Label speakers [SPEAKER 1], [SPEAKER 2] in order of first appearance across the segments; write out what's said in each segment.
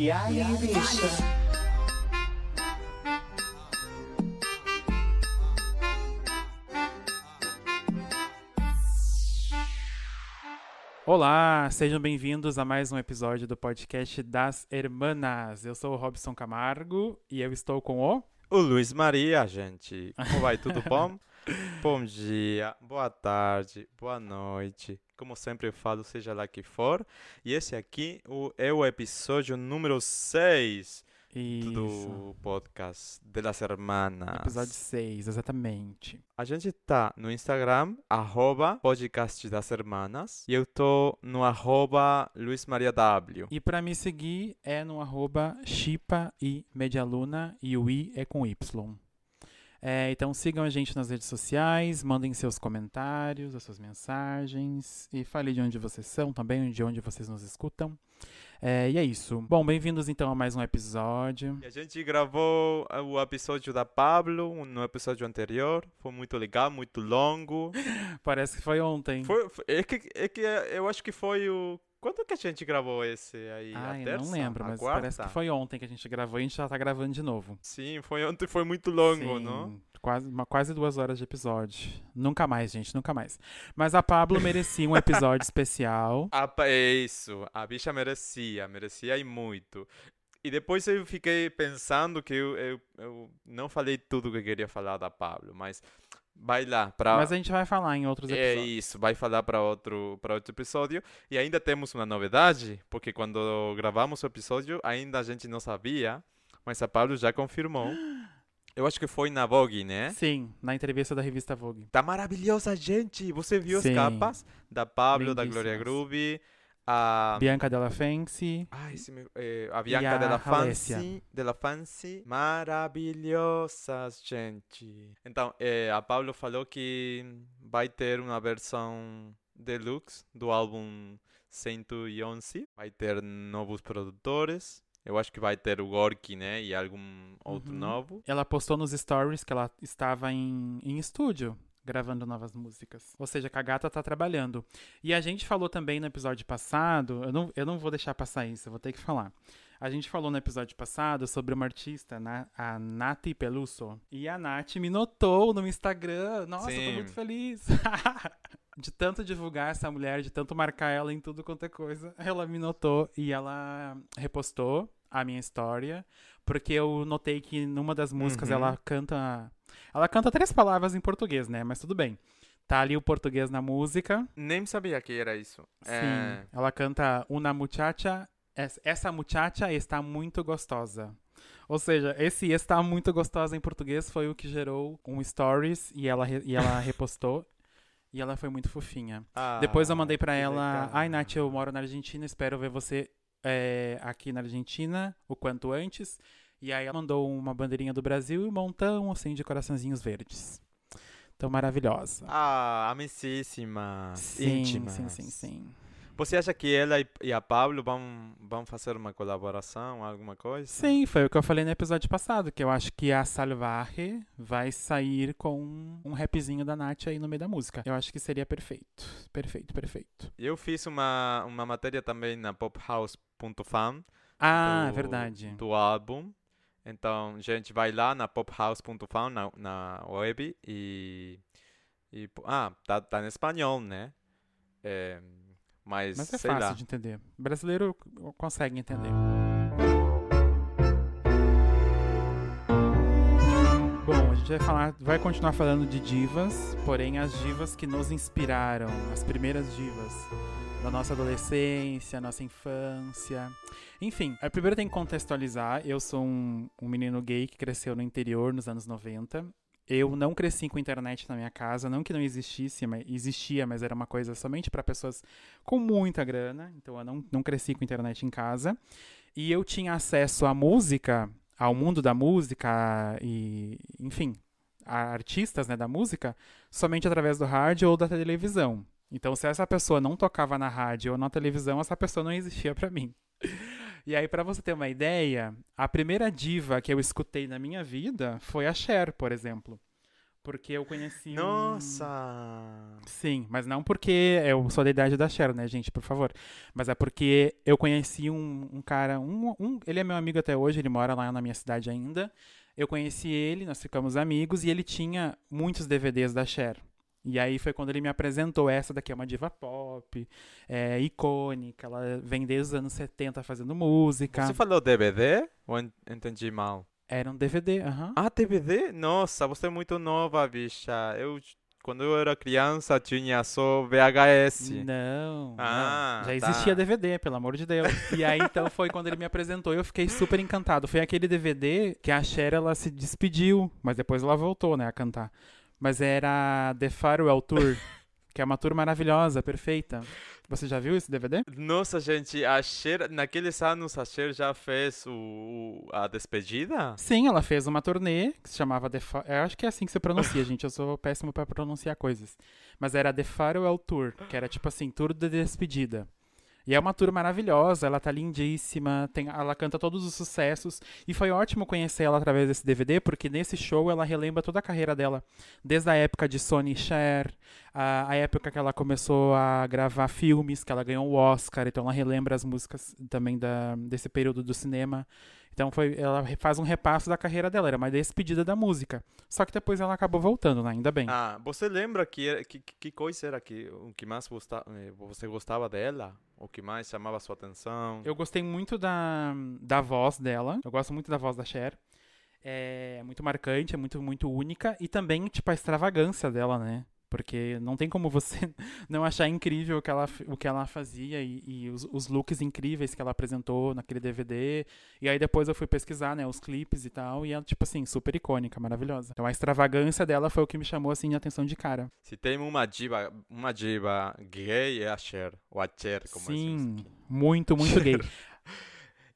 [SPEAKER 1] E aí, bicha?
[SPEAKER 2] Olá, sejam bem-vindos a mais um episódio do podcast das Hermanas. Eu sou o Robson Camargo e eu estou com o.
[SPEAKER 3] O Luiz Maria, gente. Como vai? Tudo bom? bom dia, boa tarde, boa noite. Como sempre eu falo, seja lá que for. E esse aqui é o episódio número 6
[SPEAKER 2] Isso.
[SPEAKER 3] do podcast de las hermanas.
[SPEAKER 2] Episódio 6, exatamente.
[SPEAKER 3] A gente tá no Instagram, arroba podcast das hermanas. E eu tô no arroba Luiz Maria W.
[SPEAKER 2] E pra me seguir é no arroba Chipa e Medialuna e o I é com Y. É, então sigam a gente nas redes sociais, mandem seus comentários, as suas mensagens e fale de onde vocês são também, de onde vocês nos escutam. É, e é isso. Bom, bem-vindos então a mais um episódio.
[SPEAKER 3] A gente gravou uh, o episódio da Pablo no episódio anterior. Foi muito legal, muito longo.
[SPEAKER 2] Parece que foi ontem.
[SPEAKER 3] Foi, foi- é, que, é que eu acho que foi o. Quando que a gente gravou esse aí?
[SPEAKER 2] Ai,
[SPEAKER 3] a
[SPEAKER 2] eu não lembro,
[SPEAKER 3] A
[SPEAKER 2] mas
[SPEAKER 3] quarta?
[SPEAKER 2] parece que foi ontem que a gente gravou e a gente já tá gravando de novo.
[SPEAKER 3] Sim, foi ontem, foi muito longo,
[SPEAKER 2] Sim,
[SPEAKER 3] não?
[SPEAKER 2] Quase, uma, quase duas horas de episódio. Nunca mais, gente, nunca mais. Mas a Pablo merecia um episódio especial.
[SPEAKER 3] É isso. A bicha merecia, merecia e muito. E depois eu fiquei pensando que eu, eu, eu não falei tudo que eu queria falar da Pablo, mas vai lá para
[SPEAKER 2] Mas a gente vai falar em outros
[SPEAKER 3] É
[SPEAKER 2] episódios.
[SPEAKER 3] isso, vai falar para outro, para outro episódio. E ainda temos uma novidade, porque quando gravamos o episódio, ainda a gente não sabia, mas a Pablo já confirmou. Eu acho que foi na Vogue, né?
[SPEAKER 2] Sim, na entrevista da revista Vogue.
[SPEAKER 3] Tá maravilhosa, gente! Você viu
[SPEAKER 2] Sim.
[SPEAKER 3] as capas da Pablo, da Gloria
[SPEAKER 2] Lindíssimas.
[SPEAKER 3] Groove, a...
[SPEAKER 2] Bianca Della Fancy.
[SPEAKER 3] Ai, se me- eh, a Bianca
[SPEAKER 2] a
[SPEAKER 3] della
[SPEAKER 2] Alessia.
[SPEAKER 3] Fancy, della Fancy, maravilhosas, gente. Então, eh, a Pablo falou que vai ter uma versão deluxe do álbum 111. Vai ter novos produtores. Eu acho que vai ter o Gorky, né? E algum outro
[SPEAKER 2] Uhum.
[SPEAKER 3] novo.
[SPEAKER 2] Ela postou nos stories que ela estava em, em estúdio gravando novas músicas. Ou seja, que a gata tá trabalhando. E a gente falou também no episódio passado, eu não, eu não vou deixar passar isso, eu vou ter que falar. A gente falou no episódio passado sobre uma artista, na- a Nati Peluso. E a Nath me notou no Instagram. Nossa, eu tô
[SPEAKER 3] Sim.
[SPEAKER 2] muito feliz. de tanto divulgar essa mulher, de tanto marcar ela em tudo quanto é coisa, ela me notou e ela repostou a minha história, porque eu notei que numa das músicas
[SPEAKER 3] Uhum.
[SPEAKER 2] ela canta. Ela canta três palavras em português, né? Mas tudo bem. Tá ali o português na música.
[SPEAKER 3] Nem sabia que era isso.
[SPEAKER 2] Sim.
[SPEAKER 3] É,
[SPEAKER 2] Ela canta Una muchacha. es- Essa muchacha está muito gostosa. Ou seja, esse está muito gostosa em português foi o que gerou um stories e ela, e ela repostou. E ela foi muito fofinha.
[SPEAKER 3] ah,
[SPEAKER 2] Depois eu mandei
[SPEAKER 3] que
[SPEAKER 2] ela,
[SPEAKER 3] legal.
[SPEAKER 2] ai Nath, eu moro na Argentina, espero ver você é, aqui na Argentina o quanto antes. E aí ela mandou uma bandeirinha do Brasil e um montão assim de coraçõezinhos verdes. Então maravilhosa.
[SPEAKER 3] Ah, amicíssima.
[SPEAKER 2] sim,
[SPEAKER 3] íntimas.
[SPEAKER 2] sim, sim, sim.
[SPEAKER 3] Você acha que ela e, a Pablo vão, vão fazer uma colaboração, alguma coisa?
[SPEAKER 2] Sim, foi o que eu falei no episódio passado, que eu acho que a Salvaje vai sair com um rapzinho da Nath aí no meio da música. Eu acho que seria perfeito. Perfeito, perfeito.
[SPEAKER 3] Eu fiz uma, uma matéria também na pophouse.fan
[SPEAKER 2] Ah,
[SPEAKER 3] do,
[SPEAKER 2] verdade.
[SPEAKER 3] do álbum. Então, gente, vai lá na pophouse.fan, na, na web, e, e... Ah, tá, tá em espanhol, né? É, mas,
[SPEAKER 2] Mas é fácil
[SPEAKER 3] lá.
[SPEAKER 2] de entender. Brasileiro consegue entender. Bom, a gente vai falar, vai continuar falando de divas, porém as divas que nos inspiraram, as primeiras divas da nossa adolescência, nossa infância. Enfim, eh, primeiro tem que contextualizar. Eu sou um, um menino gay que cresceu no interior nos anos 90. Eu não cresci com internet na minha casa, não que não existisse, mas existia, mas era uma coisa somente para pessoas com muita grana. Então eu não, não cresci com internet em casa. E eu tinha acesso à música, ao mundo da música e, enfim, a artistas né, da música, somente através do rádio ou da televisão. Então, se essa pessoa não tocava na rádio ou na televisão, essa pessoa não existia pra mim. E aí, pra você ter uma ideia, a primeira diva que eu escutei na minha vida foi a Cher, por exemplo. Porque eu conheci um-
[SPEAKER 3] Nossa!
[SPEAKER 2] Sim, mas não porque eu sou da idade da Cher, né, gente, por favor. Mas é porque eu conheci um, um cara, um, um- ele é meu amigo até hoje, ele mora lá na minha cidade ainda. Eu conheci ele, nós ficamos amigos e ele tinha muitos DVDs da Cher. E aí foi quando ele me apresentou, essa daqui é uma diva pop, é icônica, ela vem desde os anos 70 fazendo música.
[SPEAKER 3] Você falou DVD? Ou en- entendi mal?
[SPEAKER 2] Era um DVD, aham.
[SPEAKER 3] Ah, DVD? Nossa, você é muito nova, bicha. Eu, quando eu era criança, tinha só VHS.
[SPEAKER 2] Não,
[SPEAKER 3] Ah,
[SPEAKER 2] não. já
[SPEAKER 3] tá.
[SPEAKER 2] existia DVD, pelo amor de Deus. E aí então foi quando ele me apresentou e eu fiquei super encantado. Foi aquele DVD que a Cher ela se despediu, mas depois ela voltou, né, a cantar. Mas era The Farewell Tour, que é uma tour maravilhosa, perfeita. Você já viu esse DVD?
[SPEAKER 3] Nossa, gente, a Cher, naqueles anos a Cher já fez o, o- a despedida?
[SPEAKER 2] Sim, ela fez uma turnê que se chamava The Fa Eu acho que é assim que se pronuncia, gente. Eu sou péssimo pra pronunciar coisas. Mas era The Farewell Tour, que era tipo assim, tour de despedida. E é uma tour maravilhosa, ela tá lindíssima, tem, ela canta todos os sucessos. E foi ótimo conhecer ela através desse DVD, porque nesse show ela relembra toda a carreira dela. Desde a época de Sony Cher, a, a época que ela começou a gravar filmes, que ela ganhou o Oscar, então ela relembra as músicas também da, desse período do cinema. Então foi, ela faz um repasso da carreira dela, era uma despedida da música. Só que depois ela acabou voltando, né? Ainda bem.
[SPEAKER 3] Ah, você lembra que, que, que- coisa era que, o que mais gosta, eh, você gostava dela? O que mais chamava sua atenção?
[SPEAKER 2] Eu gostei muito da, da voz dela. Eu gosto muito da voz da Cher. É muito marcante, é muito, muito única. E também, tipo, a extravagância dela, né? Porque não tem como você não achar incrível o que ela, o que ela fazia e, e os, os looks incríveis que ela apresentou naquele DVD. E aí depois eu fui pesquisar, né, os clipes e tal. E ela, tipo assim, super icônica, maravilhosa. Então a extravagância dela foi o que me chamou, assim, a atenção de cara.
[SPEAKER 3] Se tem uma diva, uma diva gay é a Cher, ou a Cher, como
[SPEAKER 2] Sim,
[SPEAKER 3] aqui.
[SPEAKER 2] muito, muito gay.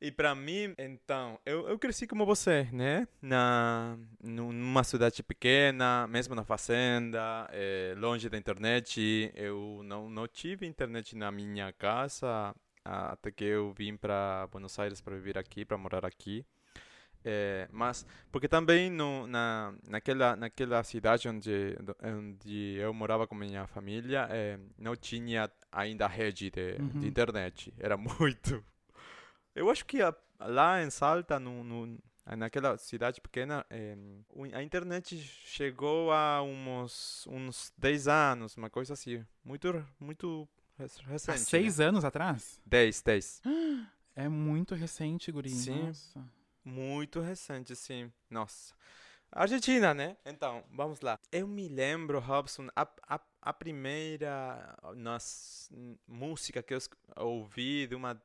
[SPEAKER 3] E pra mim, então, eu, eu cresci como você, né? Na, nu- numa cidade pequena, mesmo na fazenda, eh, longe da internet. Eu não, não tive internet na minha casa até que eu vim para Buenos Aires para viver aqui, para morar aqui. Eh, mas, porque também no, na, naquela, naquela cidade onde, onde eu morava com minha família, eh, não tinha ainda rede de,
[SPEAKER 2] Uhum.
[SPEAKER 3] de internet. Era muito. Eu acho que a- lá em Salta, no, no- naquela cidade pequena, o- a internet chegou a uns, uns 10 anos, uma coisa assim. Muito, muito rec- recente.
[SPEAKER 2] Há seis anos atrás?
[SPEAKER 3] 10, 10.
[SPEAKER 2] É muito recente, guri.
[SPEAKER 3] Sim.
[SPEAKER 2] Nossa.
[SPEAKER 3] Muito recente, sim. Nossa. Argentina, né? Então, vamos lá. Eu me lembro, Robson, a, a, a primeira nas, música que eu ouvi de uma.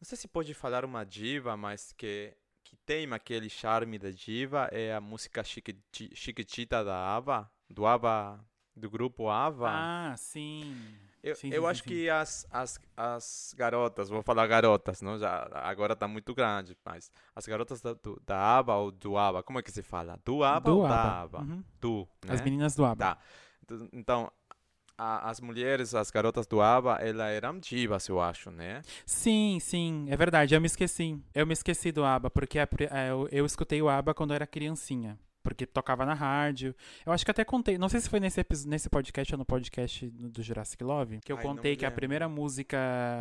[SPEAKER 3] Não sei se pode falar uma diva, mas que, que tem aquele charme da diva é a música Chiquiti- Chiquitita da Ava, do Ava, do grupo Ava.
[SPEAKER 2] Ah, sim.
[SPEAKER 3] Eu,
[SPEAKER 2] Sim,
[SPEAKER 3] eu
[SPEAKER 2] sim,
[SPEAKER 3] acho
[SPEAKER 2] sim,
[SPEAKER 3] que as, as, as garotas, vou falar garotas, não? Já, agora tá muito grande, mas as garotas da, do, da ABBA ou do ABBA, como é que se fala? Do ABBA
[SPEAKER 2] Do
[SPEAKER 3] ou da
[SPEAKER 2] ABBA.
[SPEAKER 3] ABBA?
[SPEAKER 2] Uhum.
[SPEAKER 3] Do, né?
[SPEAKER 2] As meninas do ABBA.
[SPEAKER 3] Tá. Ent- Então, a- as mulheres, as garotas do ABBA, elas eram divas, eu acho, né?
[SPEAKER 2] Sim, sim, é verdade. Eu me esqueci. Eu me esqueci do ABBA, porque a pri- é, eu, eu escutei o ABBA quando eu era criancinha. Porque tocava na rádio. Eu acho que até contei. Não sei se foi nesse, nesse podcast ou no podcast do Jurassic Love. Que eu
[SPEAKER 3] Ai,
[SPEAKER 2] contei que a primeira música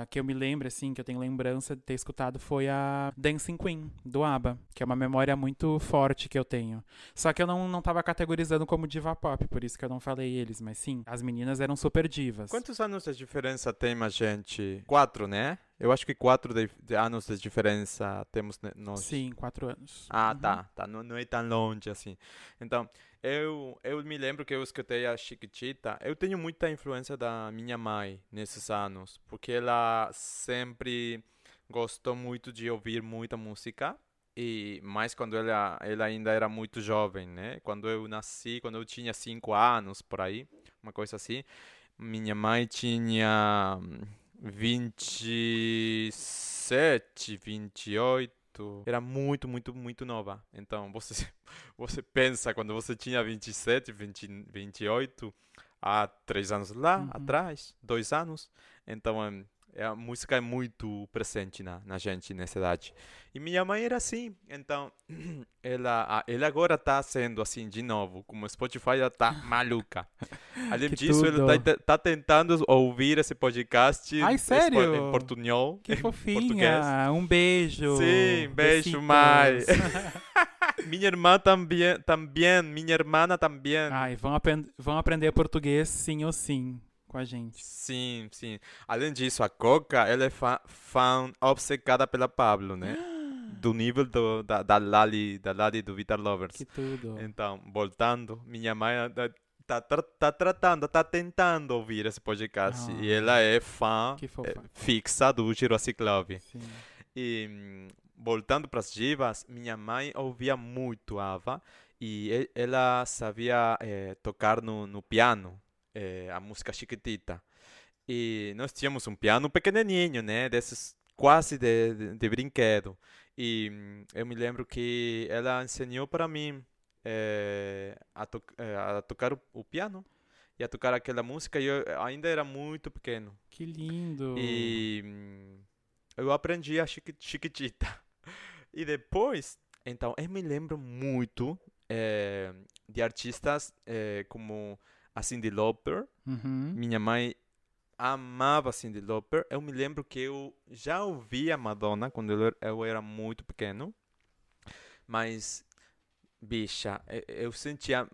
[SPEAKER 2] que eu me lembro, assim, que eu tenho lembrança de ter escutado foi a Dancing Queen, do ABBA. Que é uma memória muito forte que eu tenho. Só que eu não, não tava categorizando como diva pop, por isso que eu não falei eles. Mas sim, as meninas eram super divas.
[SPEAKER 3] Quantos anos de diferença tem a gente? Quatro, né? Eu acho que quatro de, de anos de diferença temos nós.
[SPEAKER 2] Sim, quatro anos.
[SPEAKER 3] Ah,
[SPEAKER 2] Uhum.
[SPEAKER 3] tá, tá. Não, não é tão longe assim. Então, eu, eu me lembro que eu escutei a Chiquitita. Eu tenho muita influência da minha mãe nesses anos, porque ela sempre gostou muito de ouvir muita música. E mais quando ela, ela ainda era muito jovem, né? Quando eu nasci, quando eu tinha cinco anos, por aí, uma coisa assim. Minha mãe tinha hum, 27, 28. Era muito, muito, muito nova. Então, você, você pensa, quando você tinha 27, 20, 28, há três anos lá
[SPEAKER 2] Uhum.
[SPEAKER 3] atrás, dois anos. Então, hum, a música é muito presente na, na gente nessa idade. E minha mãe era assim, então ela, ela agora está sendo assim de novo, como o Spotify já está maluca. Além
[SPEAKER 2] Que
[SPEAKER 3] disso, ela está tá tentando ouvir esse podcast
[SPEAKER 2] Ai,
[SPEAKER 3] em
[SPEAKER 2] sério?
[SPEAKER 3] em portunhol,
[SPEAKER 2] Que fofinha. Um beijo.
[SPEAKER 3] Sim, beijo, mãe. minha irmã também, também, minha irmã também.
[SPEAKER 2] Ai, vão, apren- vão aprender português sim ou sim com a gente.
[SPEAKER 3] Sim, sim. Além disso, a Coca, ela é fã, fã obcecada pela Pablo, né? Do nível do, da, da Lali, da Lali do Vitar Lovers.
[SPEAKER 2] Que tudo.
[SPEAKER 3] Então, voltando, minha mãe tá, tá, tra- tá tratando, tá tentando ouvir esse podcast. E
[SPEAKER 2] Ah,
[SPEAKER 3] ela é fã eh, fixa do Love.
[SPEAKER 2] Sim.
[SPEAKER 3] E hum, voltando para as divas, minha mãe ouvia muito Ava e e- ela sabia eh, tocar no, no piano eh, a música Chiquitita. E nós tínhamos um piano pequenininho, né? Desses quase de, de, de brinquedo. E hum, eu me lembro que ela ensinou para mim eh, a, to eh, a tocar o, o piano e a tocar aquela música. E eu ainda era muito pequeno.
[SPEAKER 2] Que lindo.
[SPEAKER 3] E hum, eu aprendi a chiqui- chiquitita. E depois, então, eu me lembro muito eh, de artistas eh, como a Cyndi Lauper.
[SPEAKER 2] Uhum.
[SPEAKER 3] Minha mãe amava Cyndi Lauper. Eu me lembro que eu já ouvia Madonna quando eu era- muito pequeno. Mas, bicha, eu sentia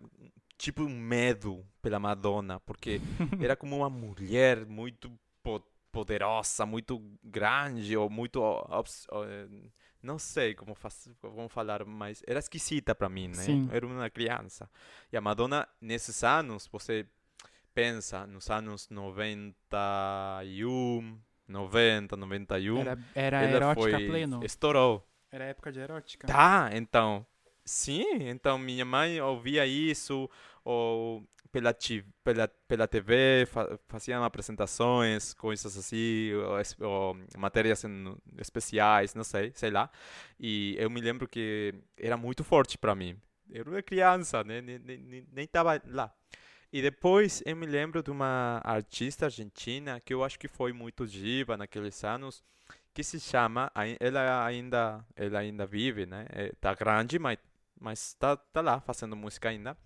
[SPEAKER 3] tipo um medo pela Madonna, porque era como uma mulher muito poderosa, muito grande, ou muito. eh, Não sei como, faz, como falar, mas era esquisita para mim, né?
[SPEAKER 2] Sim.
[SPEAKER 3] Era uma criança. E a Madonna, nesses anos, você pensa, nos anos 91, 90, 91,
[SPEAKER 2] Era, era
[SPEAKER 3] ela
[SPEAKER 2] erótica
[SPEAKER 3] foi,
[SPEAKER 2] pleno.
[SPEAKER 3] estourou.
[SPEAKER 2] Era época de erótica.
[SPEAKER 3] Tá, então. Sim, então minha mãe ouvia isso, ou pela, pela, pela TV fa faziam apresentações, coisas assim, ou, ou matérias em- especiais, não sei, sei lá. E eu me lembro que era muito forte para mim. Eu era criança, né? Nem, nem, nem- nem tava lá. E depois eu me lembro de uma artista argentina que eu acho que foi muito diva naqueles anos, que se chama, ela ainda, ela ainda vive, né? É, tá grande, mas, mas tá, tá lá fazendo música ainda.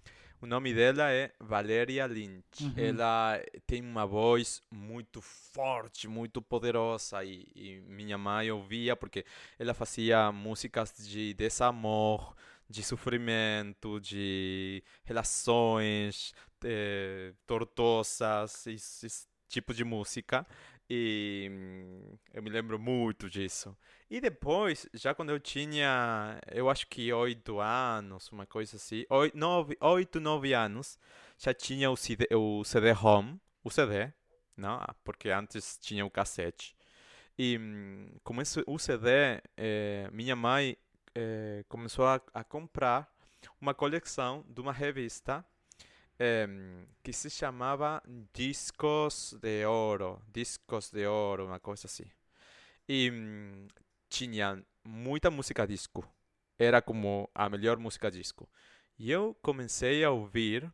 [SPEAKER 3] O nome dela é Valéria Lynch.
[SPEAKER 2] Uhum.
[SPEAKER 3] Ela tem uma voz muito forte, muito poderosa e, e minha mãe ouvia porque ela fazia músicas de desamor, de sofrimento, de relações eh, tortosas, esse, esse tipo de música. E hum, eu me lembro muito disso. E depois, já quando eu tinha, eu acho que oito anos, uma coisa assim, oito, nove anos, já tinha o CD, o CD-ROM, o CD, não? Ah, Porque antes tinha o cassete. E hum, com esse, o CD, eh, minha mãe eh, começou a, a comprar uma coleção de uma revista em, que se chamava Discos de Ouro, Discos de Ouro, uma coisa assim. E hum, tinha muita música disco. Era como a melhor música disco. E eu comecei a ouvir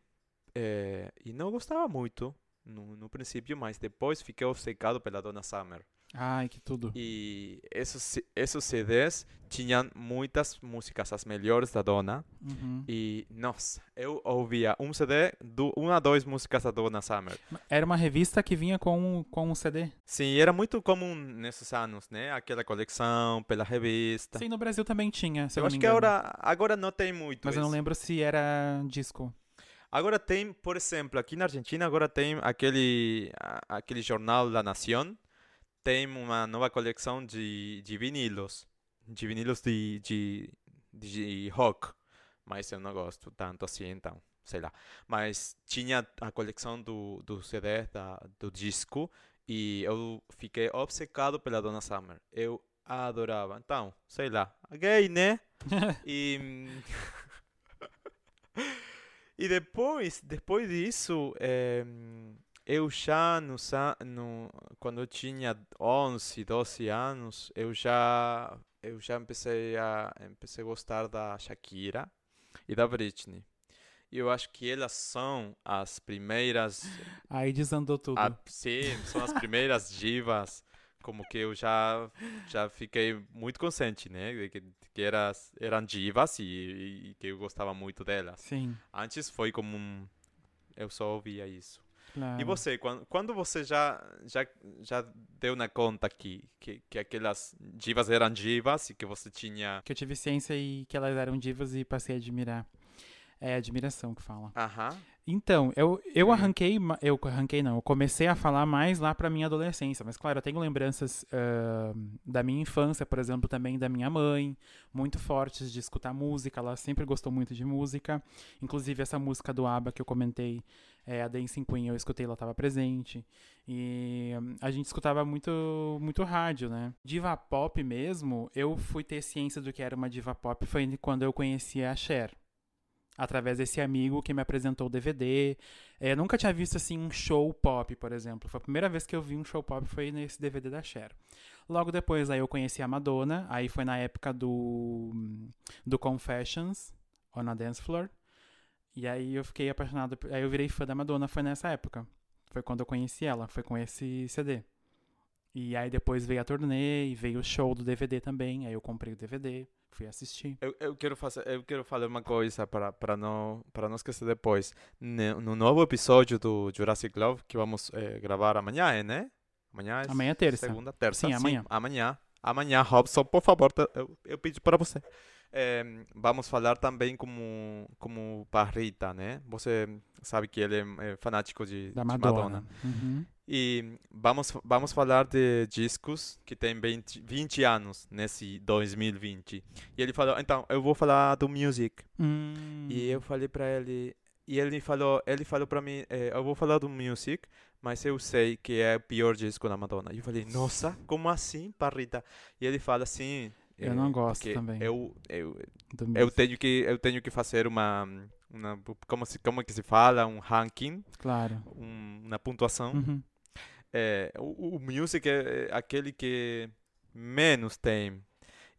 [SPEAKER 3] eh, e não gostava muito no, no princípio, mas depois fiquei obcecado pela Donna Summer.
[SPEAKER 2] Ai, que tudo.
[SPEAKER 3] E esses, esses CDs tinham muitas músicas, as melhores da Donna.
[SPEAKER 2] Uhum.
[SPEAKER 3] E, nossa, eu ouvia um CD, do, uma, dois músicas da Donna Summer.
[SPEAKER 2] Era uma revista que vinha com, com um CD.
[SPEAKER 3] Sim, era muito comum nesses anos, né? Aquela coleção pela revista.
[SPEAKER 2] Sim, no Brasil também tinha, se eu
[SPEAKER 3] acho que agora, agora não tem muito
[SPEAKER 2] Mas eu não
[SPEAKER 3] isso.
[SPEAKER 2] lembro se era disco.
[SPEAKER 3] Agora tem, por exemplo, aqui na Argentina agora tem aquele, a- aquele jornal La Nación, tem uma nova coleção de, de vinilos, de vinilos de, de, de rock, mas eu não gosto tanto assim, então, sei lá. Mas tinha a coleção do, do CD, da, do disco, e eu fiquei obcecado pela Donna Summer. Eu adorava. Então, sei lá, gay, né? E... E depois, depois disso, eh, eu já no, sa- no quando eu tinha 11, 12 anos, eu já eu já comecei a empecei a gostar da Shakira e da Britney. E eu acho que elas são as primeiras,
[SPEAKER 2] Aí desandou tudo.
[SPEAKER 3] a, sim, são as primeiras divas como que eu já já fiquei muito consciente, né, de que, que eras, eram divas e, e que eu gostava muito delas.
[SPEAKER 2] Sim.
[SPEAKER 3] Antes foi como um eu só ouvia isso.
[SPEAKER 2] Claro.
[SPEAKER 3] E você, quando, quando você já, já, já deu na conta que, que, que aquelas divas eram divas e que você tinha.
[SPEAKER 2] Que eu tive ciência e que elas eram divas e passei a admirar. É admiração que fala.
[SPEAKER 3] Aham.
[SPEAKER 2] Então, eu, eu
[SPEAKER 3] Hum.
[SPEAKER 2] arranquei, eu arranquei não, eu comecei a falar mais lá pra minha adolescência, mas claro, eu tenho lembranças ah, da minha infância, por exemplo, também da minha mãe, muito fortes de escutar música, ela sempre gostou muito de música, inclusive essa música do ABBA que eu comentei, é, a Dancing Queen, eu escutei, ela estava presente, e a gente escutava muito, muito rádio, né? Diva pop mesmo, eu fui ter ciência do que era uma diva pop, foi quando eu conheci a Cher através desse amigo que me apresentou o DVD. É, nunca tinha visto assim um show pop, por exemplo. Foi a primeira vez que eu vi um show pop foi nesse DVD da Cher. Logo depois aí eu conheci a Madonna, aí foi na época do do Confessions on a Dance Floor. E aí eu fiquei apaixonado, aí eu virei fã da Madonna, foi nessa época. Foi quando eu conheci ela, foi com esse CD. E aí depois veio a turnê e veio o show do DVD também, aí eu comprei o DVD, fui assistir.
[SPEAKER 3] Eu, eu quero fazer, eu quero falar uma coisa para para não para não esquecer depois. No novo episódio do Jurassic Love que vamos eh, gravar amanhã, é, né? Amanhã é
[SPEAKER 2] Amanhã é terça.
[SPEAKER 3] segunda, terça.
[SPEAKER 2] Sim, amanhã.
[SPEAKER 3] amanhã. Amanhã, Robson, por favor, eu, eu pedi para você. Eh, vamos falar também como como Parrita, né? Você sabe que ele é, é fanático de,
[SPEAKER 2] Da
[SPEAKER 3] de
[SPEAKER 2] Madonna. Uhum.
[SPEAKER 3] E vamos, vamos falar de discos que tem 20, 20 anos nesse 2020. E ele falou, então, eu vou falar do music.
[SPEAKER 2] Hum.
[SPEAKER 3] E eu falei pra ele, e ele falou, ele falou pra mim, eh, eu vou falar do music, mas eu sei que é o pior disco da Madonna. E eu falei, nossa, como assim, Parrita? E ele fala assim,
[SPEAKER 2] Eu
[SPEAKER 3] eh,
[SPEAKER 2] não gosto também.
[SPEAKER 3] Eu, eu, eu tenho que eu tenho que fazer uma, uma como se como que se fala, um ranking,
[SPEAKER 2] Claro.
[SPEAKER 3] um, uma pontuação.
[SPEAKER 2] Uhum.
[SPEAKER 3] É, o, o music é é aquele que menos tem.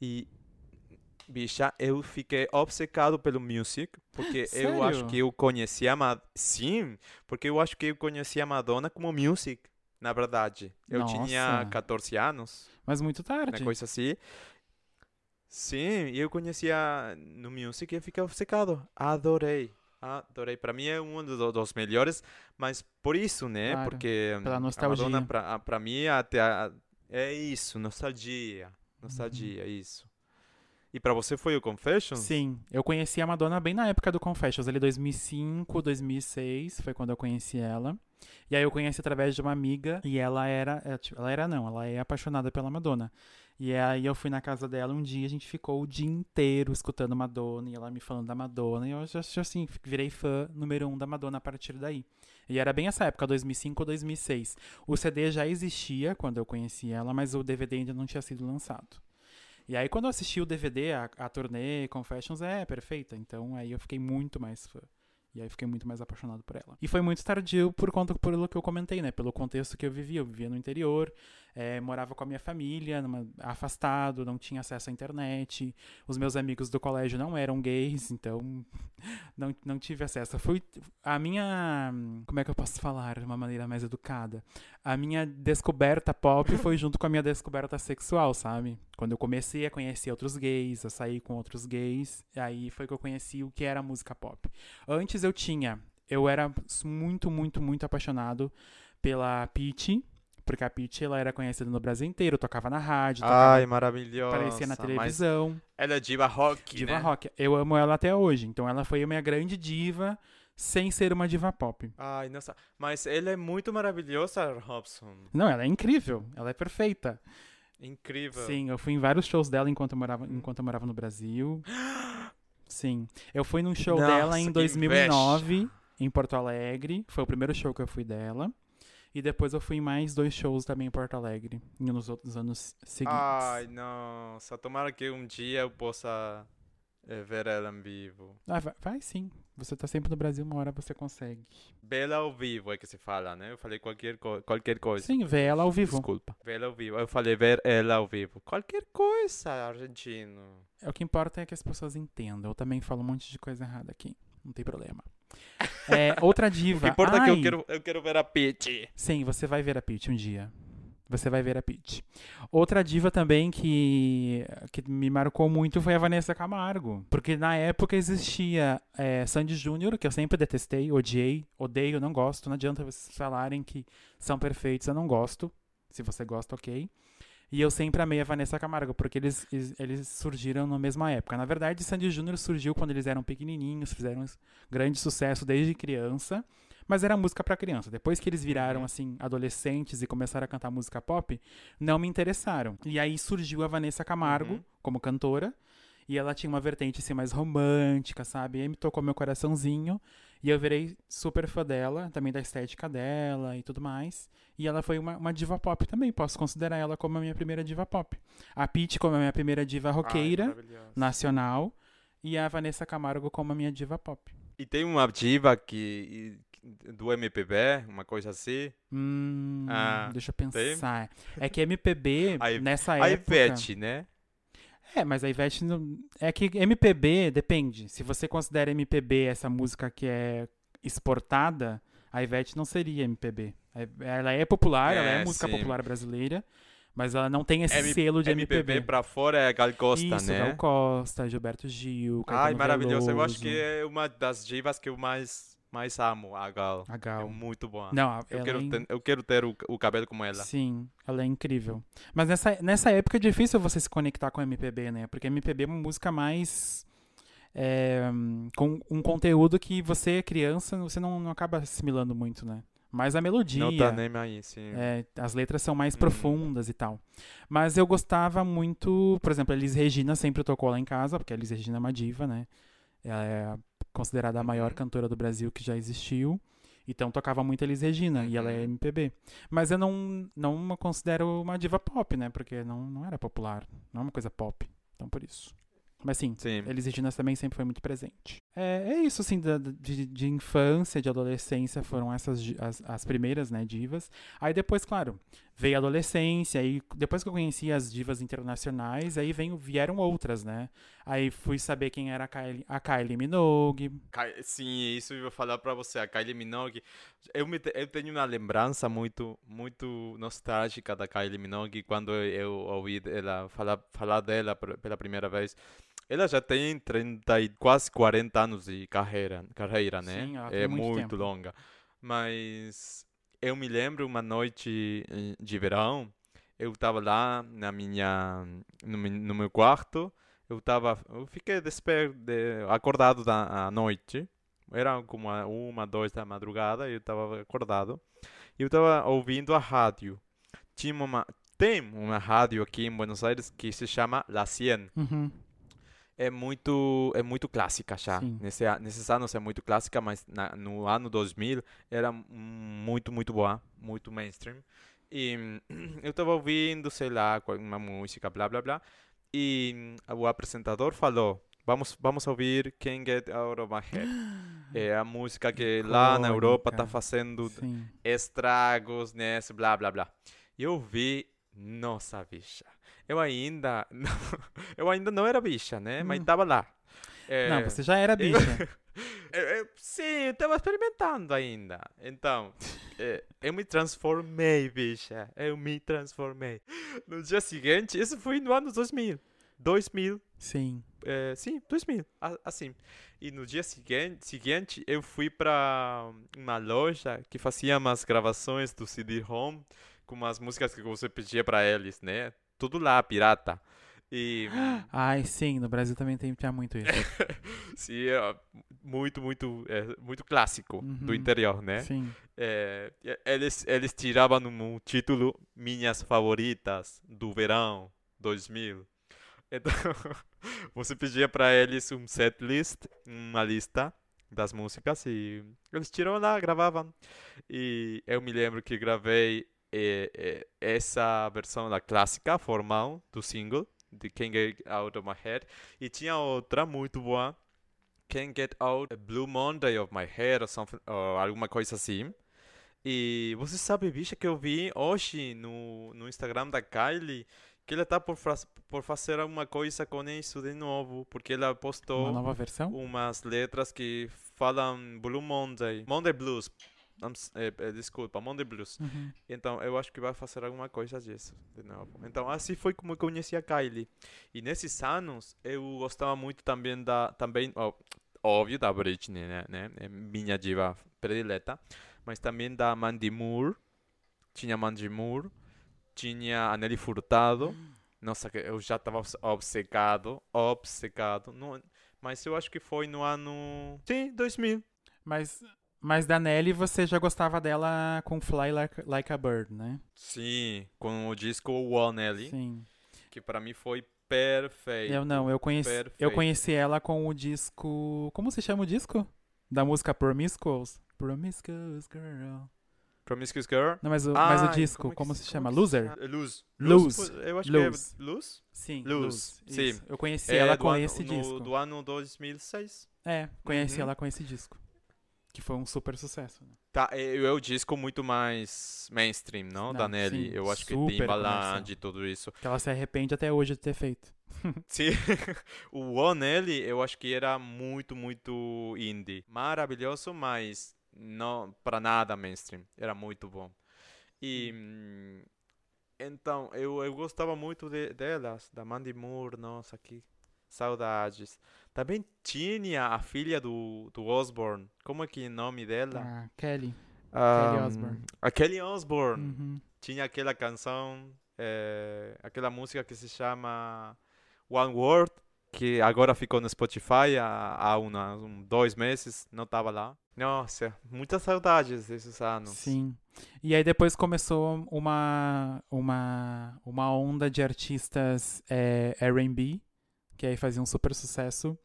[SPEAKER 3] E, bicha, eu fiquei obcecado pelo music, porque eu acho
[SPEAKER 2] Sério?
[SPEAKER 3] que eu conhecia a Madonna. Sim, porque eu acho que eu conhecia a Madonna como music, na verdade. Eu tinha
[SPEAKER 2] Nossa.
[SPEAKER 3] 14 anos,
[SPEAKER 2] Mas muito
[SPEAKER 3] uma
[SPEAKER 2] tarde.
[SPEAKER 3] coisa assim. Sim, eu conhecia no music e fiquei obcecado. Adorei. Adorei. Para mim é um dos, dos melhores, mas por isso, né?
[SPEAKER 2] Claro,
[SPEAKER 3] Porque
[SPEAKER 2] pela
[SPEAKER 3] hum,
[SPEAKER 2] nostalgia.
[SPEAKER 3] a Madonna, pra, pra mim, até a- é isso, nostalgia. Nostalgia,
[SPEAKER 2] Uhum.
[SPEAKER 3] isso. E pra você foi o Confessions?
[SPEAKER 2] Sim, eu conheci a Madonna bem na época do Confessions, ali 2005, 2006, foi quando eu conheci ela. E aí eu conheci através de uma amiga e ela era, é, tipo, ela era não, ela é apaixonada pela Madonna. E aí eu fui na casa dela um dia, a gente ficou o dia inteiro escutando Madonna e ela me falando da Madonna. E eu já, assim, virei fã número um da Madonna a partir daí. E era bem essa época, 2005 ou 2006. O CD já existia quando eu conheci ela, mas o DVD ainda não tinha sido lançado. E aí, quando eu assisti o DVD, a, a turnê Confessions é perfeita. Então, aí eu fiquei muito mais fã. E aí, fiquei muito mais apaixonado por ela. E foi muito tardio por conta pelo que eu comentei, né? Pelo contexto que eu vivia. Eu vivia no interior, eh, morava com a minha família, numa- afastado, não tinha acesso à internet. Os meus amigos do colégio não eram gays, então não, não tive acesso. Fui a minha. Como é que eu posso falar de uma maneira mais educada? A minha descoberta pop foi junto com a minha descoberta sexual, sabe? Quando eu comecei a conhecer outros gays, a sair com outros gays, aí foi que eu conheci o que era música pop. Antes eu tinha, eu era muito, muito, muito apaixonado pela Peach, porque a Peach ela era conhecida no Brasil inteiro, tocava na rádio, tocava,
[SPEAKER 3] Ai, maravilhosa.
[SPEAKER 2] aparecia na
[SPEAKER 3] mas
[SPEAKER 2] televisão.
[SPEAKER 3] ela é diva rock,
[SPEAKER 2] Diva
[SPEAKER 3] né?
[SPEAKER 2] rock. Eu amo ela até hoje. Então ela foi a minha grande diva sem ser uma diva pop.
[SPEAKER 3] Ai, nossa. Mas ela é muito maravilhosa, Robson.
[SPEAKER 2] Não, ela é incrível. Ela é perfeita.
[SPEAKER 3] Incrível.
[SPEAKER 2] Sim, eu fui em vários shows dela enquanto eu morava, enquanto eu morava no Brasil. Sim. Eu fui num show
[SPEAKER 3] Nossa,
[SPEAKER 2] dela em
[SPEAKER 3] que
[SPEAKER 2] 2009, em Porto Alegre. Foi o primeiro show que eu fui dela. E depois eu fui em mais dois shows também em Porto Alegre, nos outros anos seguintes.
[SPEAKER 3] Ai, nossa. Tomara que um dia eu possa eh, ver ela em vivo.
[SPEAKER 2] Ah, vai, vai sim. Você tá sempre no Brasil, uma hora você consegue.
[SPEAKER 3] Bela ao vivo é que se fala, né? Eu falei qualquer, co qualquer coisa.
[SPEAKER 2] Sim, vê ela ao vivo.
[SPEAKER 3] Desculpa. Vê-la ao vivo. Eu falei ver ela ao vivo. Qualquer coisa, argentino.
[SPEAKER 2] É, O que importa é que as pessoas entendam. Eu também falo um monte de coisa errada aqui. Não tem problema. É, outra
[SPEAKER 3] O
[SPEAKER 2] diva.
[SPEAKER 3] que importa é que eu
[SPEAKER 2] Ai,
[SPEAKER 3] quero, eu quero ver a Peach.
[SPEAKER 2] Sim, você vai ver a Peach um dia. Você vai ver a Peach. Outra diva também que, que me marcou muito foi a Vanessa Camargo. Porque na época existia é, Sandy Júnior, que eu sempre detestei, odiei, odeio, não gosto. Não adianta vocês falarem que são perfeitos, eu não gosto. Se você gosta, ok. E eu sempre amei a Vanessa Camargo, porque eles, eles surgiram na mesma época. Na verdade, Sandy Júnior surgiu quando eles eram pequenininhos, fizeram um grande sucesso desde criança. Mas era música para criança. Depois que eles viraram uhum. assim adolescentes e começaram a cantar música pop, não me interessaram. E aí surgiu a Vanessa Camargo uhum. como cantora. E ela tinha uma vertente assim mais romântica, sabe? E aí me tocou meu coraçãozinho. E eu virei super fã dela, também da estética dela e tudo mais. E ela foi uma, uma diva pop também. Posso considerar ela como a minha primeira diva pop. A Pete como a minha primeira diva roqueira Ai, nacional. E a Vanessa Camargo como a minha diva pop.
[SPEAKER 3] E tem uma diva que, do MPB, uma coisa assim.
[SPEAKER 2] Hum, ah, deixa eu pensar. Tem? É que MPB, nessa época...
[SPEAKER 3] A Ivete, né?
[SPEAKER 2] É, mas a Ivete não... É que MPB, depende. Se você considera MPB essa música que é exportada, a Ivete não seria MPB. Ela é popular, é, ela é música sim. popular brasileira, mas ela não tem esse M selo de MPB.
[SPEAKER 3] MPB pra fora é Gal Costa,
[SPEAKER 2] Isso,
[SPEAKER 3] né?
[SPEAKER 2] Gal Costa, Gilberto Gil, Caetano
[SPEAKER 3] Ai, maravilhoso. Veloso. Eu acho que é uma das divas que eu mais mais amo a Gal.
[SPEAKER 2] A Gal.
[SPEAKER 3] É muito boa.
[SPEAKER 2] Não,
[SPEAKER 3] eu, quero
[SPEAKER 2] é...
[SPEAKER 3] ter, eu quero ter o, o cabelo como ela.
[SPEAKER 2] Sim, ela é incrível. Mas nessa, nessa época é difícil você se conectar com MPB, né? Porque MPB é uma música mais. É, com um conteúdo que você, criança, você não, não acaba assimilando muito, né? Mais a melodia.
[SPEAKER 3] Não tá nem aí, sim.
[SPEAKER 2] É, as letras são mais hum. profundas e tal. Mas eu gostava muito, por exemplo, a Elis Regina sempre tocou lá em casa, porque a Elis Regina é uma diva, né? Ela é considerada a maior uhum. cantora do Brasil que já existiu. Então tocava muito Elis Regina uhum. e ela é MPB. Mas eu não, não a considero uma diva pop, né? Porque não, não era popular. Não é uma coisa pop. Então por isso. Mas sim, sim. Elis Regina também sempre foi muito presente. É, é isso, assim, de, de, de, infância, de adolescência, foram essas as, as primeiras, né, divas. Aí depois, claro, veio a adolescência, aí depois que eu conheci as divas internacionais, aí vem, vieram outras, né? Aí fui saber quem era a Kylie, a Kylie Minogue.
[SPEAKER 3] Sim, isso eu vou falar pra você, a Kylie Minogue. Eu, me, eu tenho uma lembrança muito, muito nostálgica da Kylie Minogue quando eu ouvi ela falar, falar dela pela primeira vez. Ela já tem 30 e quase 40 anos de carreira, carreira né?
[SPEAKER 2] Sim,
[SPEAKER 3] é
[SPEAKER 2] muito,
[SPEAKER 3] muito
[SPEAKER 2] tempo.
[SPEAKER 3] longa. Mas eu me lembro uma noite eh, de verão, eu estava lá na minha no, no, meu quarto, eu tava, eu fiquei desperto, de, acordado da à noite. Era como uma, uma, duas da madrugada, eu estava acordado. E eu estava ouvindo a rádio. Tinha uma, tem uma rádio aqui em Buenos Aires que se chama La Cien.
[SPEAKER 2] Uhum
[SPEAKER 3] é muito é muito clássica já. Nesse, nesses anos é muito clássica, mas na, no ano 2000 era muito, muito boa, muito mainstream. E eu estava ouvindo, sei lá, uma música, blá, blá, blá. E o apresentador falou, vamos, vamos ouvir Can't Get Out of My Head. É a música que lá na Europa está fazendo Sim. estragos, nesse, blá, blá, blá. E eu vi, nossa, bicha eu ainda não, eu ainda não era bicha, né? Mas estava hum. lá.
[SPEAKER 2] É, não, você já era bicha.
[SPEAKER 3] eu, eu, sim, eu estava experimentando ainda. Então, é, eu me transformei, bicha. Eu me transformei. No dia seguinte, isso foi no ano 2000. 2000.
[SPEAKER 2] Sim.
[SPEAKER 3] É, sim, 2000. Assim. E no dia seguinte, seguinte eu fui para uma loja que fazia umas gravações do CD-ROM com umas músicas que você pedia para eles, né? Tudo lá, pirata. E...
[SPEAKER 2] Ai, sim, no Brasil também tem, tinha muito isso.
[SPEAKER 3] sim, é muito, muito, é, muito clássico uhum. do interior, né?
[SPEAKER 2] Sim.
[SPEAKER 3] É, eles, eles tiravam um título Minhas Favoritas do Verão 2000. Então, você pedia para eles um set list, uma lista das músicas e eles tiravam lá, gravavam. E eu me lembro que gravei é, é, essa versão da clássica, formal, do single, de Can't Get Out of My Head. E tinha outra muito boa, Can't Get Out a Blue Monday of My Head, ou, something, alguma coisa assim. E você sabe, bicha, que eu vi hoje no, no Instagram da Kylie que ela tá por, por fazer alguma coisa com isso de novo, porque ela postou
[SPEAKER 2] uma nova versão?
[SPEAKER 3] umas letras que falam Blue Monday, Monday Blues, Eh, eh, desculpa, Monday Blues.
[SPEAKER 2] Uhum.
[SPEAKER 3] Então eu acho que vai fazer alguma coisa disso de novo. Então assim foi como eu conheci a Kylie. E nesses anos eu gostava muito também da também ó, óbvio da Britney, né, né? É minha diva predileta, mas também da Mandy Moore. Tinha Mandy Moore, tinha a Nelly Furtado. Nossa, eu já estava obcecado, obcecado. Não, mas eu acho que foi no ano, sim, 2000.
[SPEAKER 2] Mas, mas da Nelly você já gostava dela com Fly Like, Like a Bird, né?
[SPEAKER 3] Sim, com o disco One Nelly.
[SPEAKER 2] Sim.
[SPEAKER 3] que para mim foi perfeito.
[SPEAKER 2] Eu não, eu conheci, eu
[SPEAKER 3] Perfeito.
[SPEAKER 2] conheci ela com o disco. Como se chama o disco? Da música Promiscuous. Promiscuous Girl.
[SPEAKER 3] Promiscuous Girl.
[SPEAKER 2] Não, mas o, mas o disco,
[SPEAKER 3] é
[SPEAKER 2] como,
[SPEAKER 3] que
[SPEAKER 2] se
[SPEAKER 3] como
[SPEAKER 2] chama? Loser?
[SPEAKER 3] chama? Luz.
[SPEAKER 2] Luz.
[SPEAKER 3] Eu acho
[SPEAKER 2] Luz.
[SPEAKER 3] que é Luz.
[SPEAKER 2] Sim,
[SPEAKER 3] Luz, sim.
[SPEAKER 2] Isso. Eu conheci
[SPEAKER 3] É
[SPEAKER 2] ela com
[SPEAKER 3] ano-
[SPEAKER 2] esse
[SPEAKER 3] no-
[SPEAKER 2] disco.
[SPEAKER 3] Do ano 2006.
[SPEAKER 2] É, conheci
[SPEAKER 3] Uhum.
[SPEAKER 2] ela com esse disco. Que foi um super sucesso. né?
[SPEAKER 3] Tá, é, é o disco muito mais mainstream, não?
[SPEAKER 2] Não,
[SPEAKER 3] Nelly.
[SPEAKER 2] sim,
[SPEAKER 3] Eu acho que
[SPEAKER 2] super
[SPEAKER 3] Timbaland e tudo isso.
[SPEAKER 2] Que ela se arrepende até hoje de ter feito.
[SPEAKER 3] Sim. o One Nelly, eu acho que era muito, muito indie. Maravilhoso, mas não para nada mainstream. Era muito bom. E hum, então, eu, eu gostava muito de, delas, da Mandy Moore, nossa, que saudades. Também tinha a filha do, do Osborne. Como é que é o nome dela?
[SPEAKER 2] A Kelly.
[SPEAKER 3] Kelly
[SPEAKER 2] Osbourne.
[SPEAKER 3] A Kelly Osbourne
[SPEAKER 2] Uhum.
[SPEAKER 3] tinha aquela canção, eh, aquela música que se chama One Word, que agora ficou no Spotify há, há uma- um, dois meses, não estava lá. Nossa, muitas saudades desses anos.
[SPEAKER 2] Sim. E aí depois começou uma, uma, uma onda de artistas é, R&B, que aí faziam super sucesso.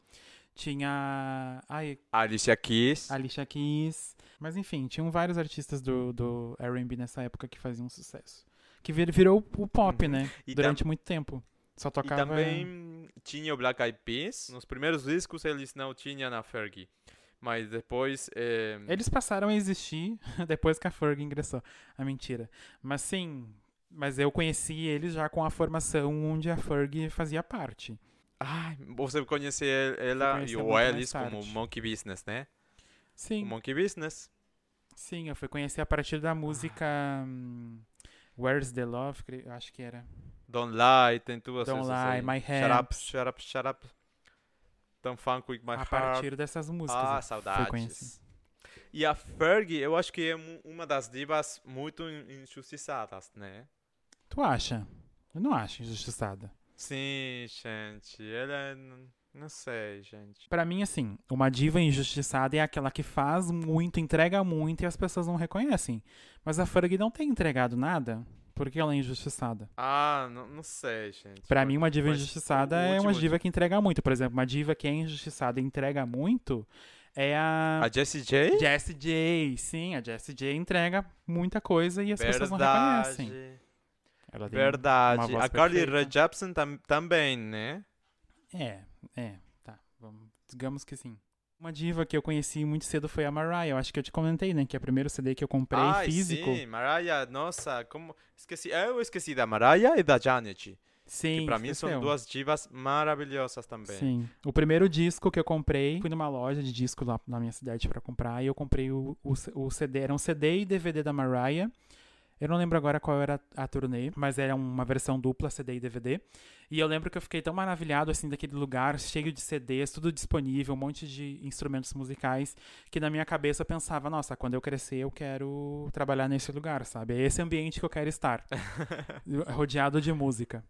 [SPEAKER 2] Tinha ai,
[SPEAKER 3] Alicia Keys.
[SPEAKER 2] Alicia Keys. Mas enfim, tinham vários artistas do, do R&B nessa época que faziam sucesso. Que vir- virou o pop,
[SPEAKER 3] Uhum.
[SPEAKER 2] né?
[SPEAKER 3] E
[SPEAKER 2] Durante muito tempo. Só
[SPEAKER 3] E
[SPEAKER 2] tocava...
[SPEAKER 3] também tinha o Black Eyed Peas. Nos primeiros discos eles não tinham a Fergie. Mas depois. eh,
[SPEAKER 2] Eles passaram a existir depois que a Ferg ingressou. A mentira. Mas sim, mas eu conheci eles já com a formação onde a Ferg fazia parte.
[SPEAKER 3] Ai, você conhece el- ela e o Ellis como. Monkey Business, né? O
[SPEAKER 2] Sim,
[SPEAKER 3] Monkey Business.
[SPEAKER 2] sim, eu fui conhecer a partir da música hum, Where's the Love, acho que era.
[SPEAKER 3] Don't Lie, tem tudo
[SPEAKER 2] Don't Lie,
[SPEAKER 3] aí.
[SPEAKER 2] My
[SPEAKER 3] Shut up,
[SPEAKER 2] Hands.
[SPEAKER 3] shut up, shut up. Don't funk with my
[SPEAKER 2] a
[SPEAKER 3] heart.
[SPEAKER 2] partir dessas músicas.
[SPEAKER 3] Ah, saudades. E a Fergie, eu acho que é uma das divas muito in- injustiçadas, né?
[SPEAKER 2] Tu acha? Eu não acho injustiçada.
[SPEAKER 3] Sim, gente. Ela é... Não sei, gente.
[SPEAKER 2] Pra mim, assim, uma diva injustiçada é aquela que faz muito, entrega muito e as pessoas não reconhecem. Mas a Ferg não tem entregado nada. Por que ela é injustiçada?
[SPEAKER 3] Ah, não, não sei, gente.
[SPEAKER 2] Pra mim, uma diva
[SPEAKER 3] Mas
[SPEAKER 2] injustiçada é uma diva que entrega muito. Por exemplo, uma diva que é injustiçada e entrega muito é a
[SPEAKER 3] A Jessie J?
[SPEAKER 2] Jessie J. Sim, a Jessie J entrega muita coisa e as pessoas não reconhecem.
[SPEAKER 3] Verdade.
[SPEAKER 2] Ela
[SPEAKER 3] Verdade. A Carly. Rae Jepsen tam, também, né?
[SPEAKER 2] É, é, tá. Vamos, digamos que sim. Uma diva que eu conheci muito cedo foi a Mariah. Eu acho que eu te comentei, né? Que é o primeiro CD que eu comprei
[SPEAKER 3] Ai,
[SPEAKER 2] físico.
[SPEAKER 3] sim, Mariah, nossa, como... Esqueci, eu esqueci da Mariah e da Janet.
[SPEAKER 2] Sim,
[SPEAKER 3] que pra mim são duas divas maravilhosas também.
[SPEAKER 2] Sim. O primeiro disco que eu comprei, fui numa loja de disco lá na minha cidade pra comprar e eu comprei o, o, o CD. Era um CD e DVD da Mariah. Eu não lembro agora qual era a turnê, mas era uma versão dupla, CD e DVD. E eu lembro que eu fiquei tão maravilhado assim daquele lugar, cheio de CDs, tudo disponível, um monte de instrumentos musicais, que na minha cabeça eu pensava, nossa, quando eu crescer eu quero trabalhar nesse lugar, sabe? É esse ambiente que eu quero estar, rodeado de música.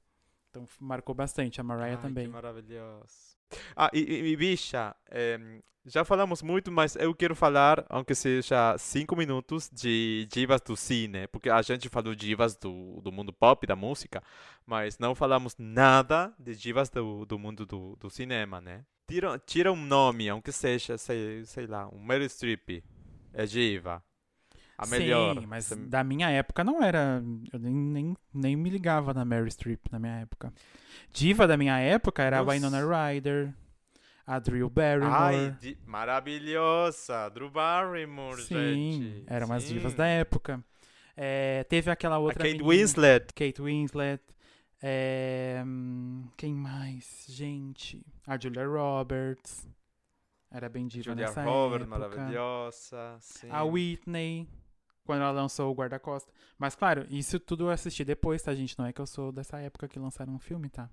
[SPEAKER 2] Então marcou bastante a Mariah
[SPEAKER 3] Ai,
[SPEAKER 2] também.
[SPEAKER 3] Que maravilhoso. Ah, e, e, bicha, em, já falamos muito, mas eu quero falar, aunque seja cinco minutos, de divas do cine, porque a gente falou divas do, do mundo pop, da música, mas não falamos nada de divas do, do mundo do, do cinema, né? Tira, tira um nome, aunque seja, sei, sei lá, um Meryl Streep, é diva. A melhor.
[SPEAKER 2] Sim, mas
[SPEAKER 3] Você-
[SPEAKER 2] da minha época não era. Eu nem, nem, nem me ligava na Mary Streep na minha época. Diva da minha época era
[SPEAKER 3] Nossa.
[SPEAKER 2] a Winona Ryder, a Drew Barrymore.
[SPEAKER 3] Ai, di- maravilhosa! Drew Barrymore,
[SPEAKER 2] Sim,
[SPEAKER 3] gente.
[SPEAKER 2] eram umas divas
[SPEAKER 3] Sim.
[SPEAKER 2] da época. É, teve aquela
[SPEAKER 3] A
[SPEAKER 2] outra.
[SPEAKER 3] Kate
[SPEAKER 2] menina-
[SPEAKER 3] Winslet.
[SPEAKER 2] Kate Winslet. É, quem mais? Gente. A Julia Roberts. era bem diva
[SPEAKER 3] Julia
[SPEAKER 2] nessa
[SPEAKER 3] Roberts,
[SPEAKER 2] época.
[SPEAKER 3] maravilhosa. Sim.
[SPEAKER 2] A Whitney, quando ela lançou o Guarda-Costa. Mas, claro, isso tudo eu assisti depois, tá, gente? Não é que eu sou dessa época que lançaram um filme, tá?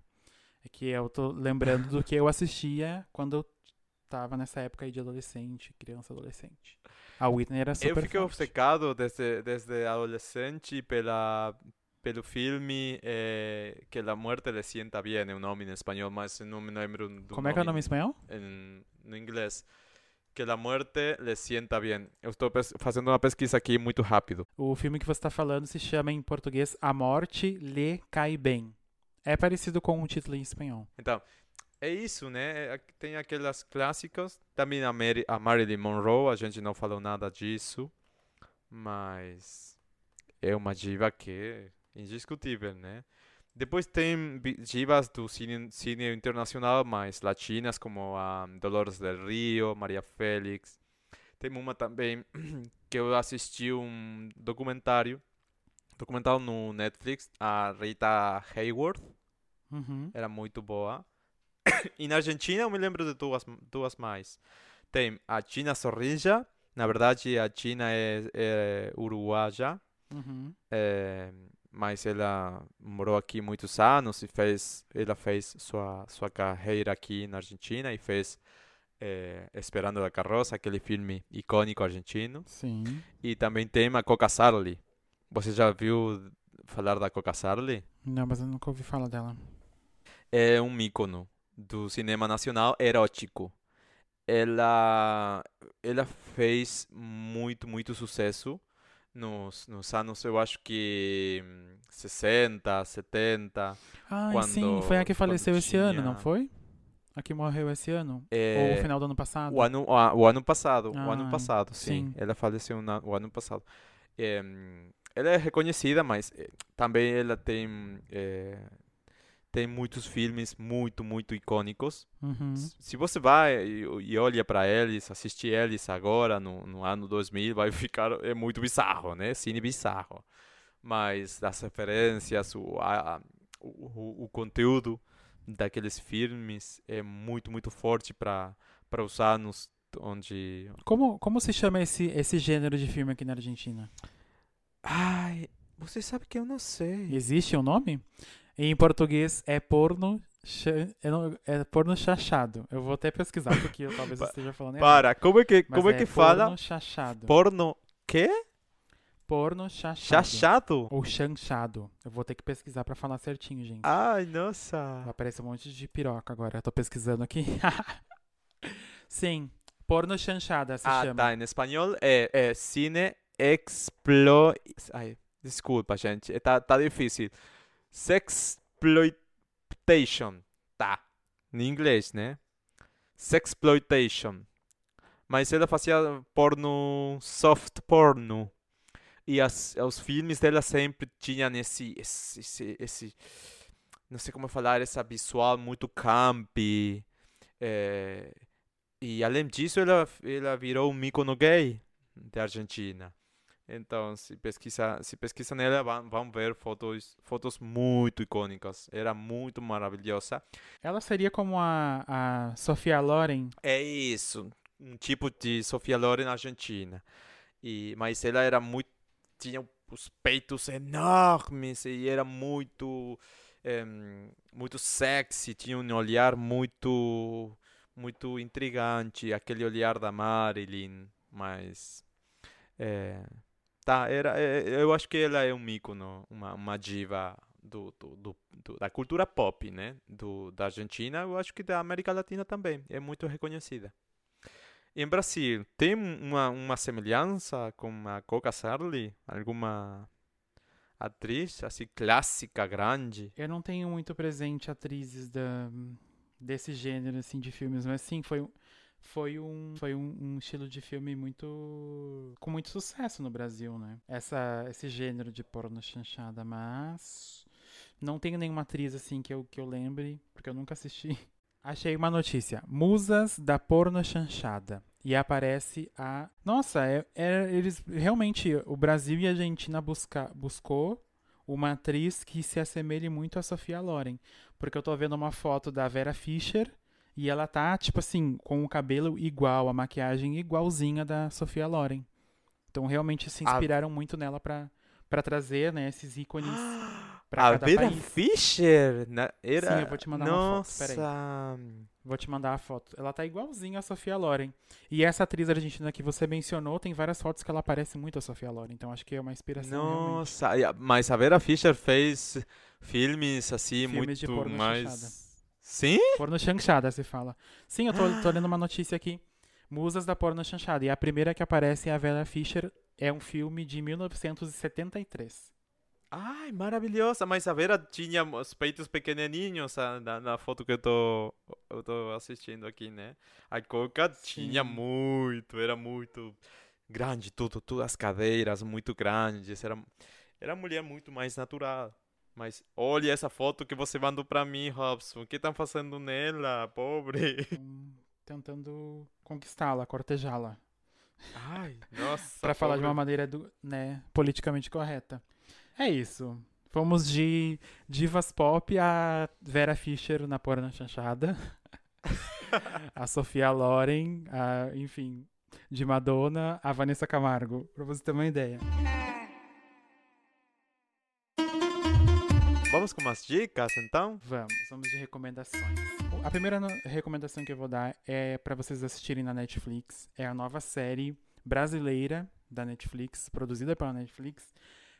[SPEAKER 2] É que eu tô lembrando do que eu assistia quando eu tava nessa época aí de adolescente, criança adolescente. A Whitney era super
[SPEAKER 3] Eu fiquei
[SPEAKER 2] forte.
[SPEAKER 3] obcecado desde, desde adolescente pela, pelo filme eh, Que la muerte le sienta bien, é o nome em espanhol, mas não me lembro do
[SPEAKER 2] Como é que é o nome em espanhol?
[SPEAKER 3] em, no inglês. Que la muerte le sienta bien. Eu estou fazendo uma pesquisa aqui muito rápido.
[SPEAKER 2] O filme que você tá falando se chama em português A Morte Lhe Cai Bem. É parecido com o título em espanhol.
[SPEAKER 3] Então, é isso, né? É- Tem aquelas clássicas. Também a, Mary, a Marilyn Monroe, a gente não falou nada disso. Mas é uma diva que é indiscutível, né? Depois tem divas do cine, cine internacional, mais latinas, como a Dolores del Rio, Maria Félix. Tem uma também que eu assisti um documentário, documental no Netflix, a Rita Hayworth
[SPEAKER 2] Uhum.
[SPEAKER 3] era muito boa. e na Argentina eu me lembro de duas, duas mais. Tem a China Zorrilla, na verdade a China é, é uruguaia,
[SPEAKER 2] Uhum.
[SPEAKER 3] é, mas ela morou aqui muitos anos e fez, ela fez sua, sua carreira aqui na Argentina e fez é, Esperando a Carroça, aquele filme icônico argentino.
[SPEAKER 2] Sim.
[SPEAKER 3] E também tem a Coca Sarli. Você já viu falar da Coca Sarli?
[SPEAKER 2] Não, mas eu nunca ouvi falar dela.
[SPEAKER 3] é um ícono do cinema nacional erótico. Ela, ela fez muito, muito sucesso nos, nos anos, eu acho que hum, 60, 70.
[SPEAKER 2] Ah,
[SPEAKER 3] Quando-
[SPEAKER 2] sim, foi a que faleceu esse ano, não
[SPEAKER 3] tinha-
[SPEAKER 2] foi? A que morreu esse ano? Ou
[SPEAKER 3] É,
[SPEAKER 2] o final do ano passado?
[SPEAKER 3] o ano, o, a- o ano passado, o ano
[SPEAKER 2] Ah,
[SPEAKER 3] passado, sim.
[SPEAKER 2] sim.
[SPEAKER 3] Ela faleceu na- o ano passado. É, ela é reconhecida, mas eh, também ela tem eh, tem muitos filmes muito, muito icônicos.
[SPEAKER 2] Uhum.
[SPEAKER 3] Se você vai e, olha para eles, assiste eles agora no, no ano 2000, vai ficar é muito bizarro, né? Cine bizarro. Mas as referências, o, a, o, o- o conteúdo daqueles filmes é muito, muito forte para para os anos onde
[SPEAKER 2] Como, como se chama esse, esse gênero de filme aqui na Argentina?
[SPEAKER 3] Ai, você sabe que eu não sei.
[SPEAKER 2] Existe um nome? Em português é porno, não- é porno chachado. Eu vou até pesquisar porque eu talvez esteja falando errado.
[SPEAKER 3] Para, como é que
[SPEAKER 2] Mas
[SPEAKER 3] como é que fala?
[SPEAKER 2] Porno chachado.
[SPEAKER 3] Porno quê?
[SPEAKER 2] Porno chachado.
[SPEAKER 3] Chachado?
[SPEAKER 2] Ou chanchado. Eu vou ter que pesquisar pra falar certinho, gente.
[SPEAKER 3] Ai, nossa.
[SPEAKER 2] Vai aparecer um monte de piroca agora. Eu tô pesquisando aqui. Sim, porno chanchada se
[SPEAKER 3] Ah,
[SPEAKER 2] chama.
[SPEAKER 3] tá. Em espanhol é, é cine explo... Ai, desculpa, gente. é, Tá, tá difícil. Sexploitation. Tá. Em inglês, né? Sexploitation. Mas ela fazia porno, soft porno. E as, os filmes dela sempre tinham esse, esse, esse, esse- não sei como falar, essa visual muito campy. eh, e além disso, ela, ela virou um ícone gay da Argentina. Então, se pesquisa, se pesquisa nela, vão, vão ver fotos, fotos muito icônicas. Era muito maravilhosa.
[SPEAKER 2] Ela seria como a, a Sofia Loren.
[SPEAKER 3] É isso, um tipo de Sofia Loren argentina. E, mas ela era muito, tinha os peitos enormes e era muito, em, muito sexy, tinha um olhar muito, muito intrigante, aquele olhar da Marilyn, mas é, tá, era, é, eu acho que ela é um ícone, uma, uma diva do, do- do- da cultura pop, né? Do, da Argentina, eu acho que da América Latina também, é muito reconhecida. Em Brasil, tem uma, uma semelhança com a Coca Sarli? Alguma atriz assim clássica, grande?
[SPEAKER 2] Eu não tenho muito presente atrizes da, desse gênero assim de filmes, mas sim, foi, um- foi um foi um, um estilo de filme muito com muito sucesso no Brasil, né? Essa esse gênero de porno chanchada, mas não tenho nenhuma atriz assim que eu que eu lembre, porque eu nunca assisti. Achei uma notícia. Musas da porno chanchada. E aparece a. Nossa, é, é- eles realmente. O Brasil e a Argentina busca, buscou uma atriz que se assemelhe muito a Sofia Loren. Porque eu tô vendo uma foto da Vera Fischer E ela tá, tipo assim, com o cabelo igual, a maquiagem igualzinha da Sofia Loren. Então realmente se
[SPEAKER 3] A-
[SPEAKER 2] inspiraram muito nela pra, pra trazer, né, esses ícones pra
[SPEAKER 3] a Vera
[SPEAKER 2] país.
[SPEAKER 3] Fischer na- era.
[SPEAKER 2] Sim, eu vou te mandar uma foto, peraí.
[SPEAKER 3] Nossa.
[SPEAKER 2] Vou te mandar a foto. Ela tá igualzinha a Sofia Loren. E essa atriz argentina que você mencionou, tem várias fotos que ela parece muito a Sofia Loren. Então acho que é uma inspiração realmente.
[SPEAKER 3] Nossa, e a- mas a Vera Fischer fez filmes assim
[SPEAKER 2] Filmes
[SPEAKER 3] muito mais. Sim?
[SPEAKER 2] Porno chanchada, se fala. Sim, eu tô, tô lendo uma notícia aqui. Musas da porno chanchada. E a primeira que aparece é a Vera Fischer. É um filme de 1973.
[SPEAKER 3] Ai, maravilhosa. Mas a Vera tinha os peitos pequenininhos na, na foto que eu tô, eu tô assistindo aqui, né? A Coca tinha
[SPEAKER 2] Sim.
[SPEAKER 3] muito, era muito grande, tudo, tudo, as cadeiras muito grandes. Era, era uma mulher muito mais natural. Mas olha essa foto que você mandou pra mim, Robson. O que estão fazendo nela, pobre?
[SPEAKER 2] Tentando conquistá-la, cortejá-la.
[SPEAKER 3] Ai, nossa.
[SPEAKER 2] Pra falar de uma maneira do, né, politicamente correta. É isso. Fomos de divas pop a Vera Fischer na porno chanchada. a Sofia Loren, a, enfim, de Madonna, a Vanessa Camargo, pra você ter uma ideia.
[SPEAKER 3] Vamos com umas dicas, então?
[SPEAKER 2] Vamos, vamos de recomendações. A primeira recomendação que eu vou dar é pra vocês assistirem na Netflix. É a nova série brasileira da Netflix, produzida pela Netflix.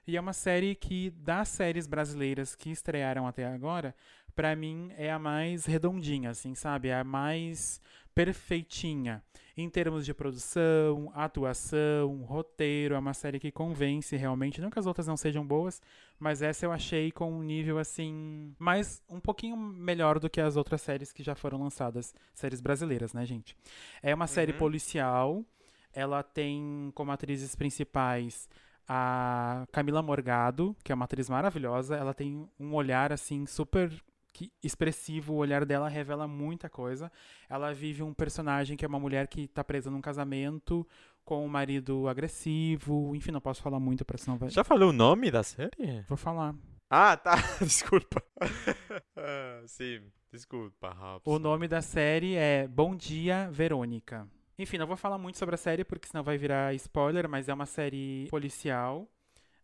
[SPEAKER 2] E é uma série que, das séries brasileiras que estrearam até agora, pra mim é a mais redondinha, assim, sabe? É a mais perfeitinha. Em termos de produção, atuação, roteiro, é uma série que convence realmente. Não que as outras não sejam boas, mas essa eu achei com um nível assim, mais um pouquinho melhor do que as outras séries que já foram lançadas, séries brasileiras, né, gente? É uma série
[SPEAKER 3] Uhum.
[SPEAKER 2] policial. Ela tem como atrizes principais a Camila Morgado, que é uma atriz maravilhosa. Ela tem um olhar assim super que- expressivo, o olhar dela revela muita coisa. Ela vive um personagem que é uma mulher que tá presa num casamento com um marido agressivo. Enfim, não posso falar muito pra senão vai.
[SPEAKER 3] Já falou o nome da série?
[SPEAKER 2] Vou falar.
[SPEAKER 3] Ah, tá. Desculpa. Ah, sim, desculpa.
[SPEAKER 2] O nome da série é Bom Dia, Verônica. Enfim, não vou falar muito sobre a série porque senão vai virar spoiler, mas é uma série policial.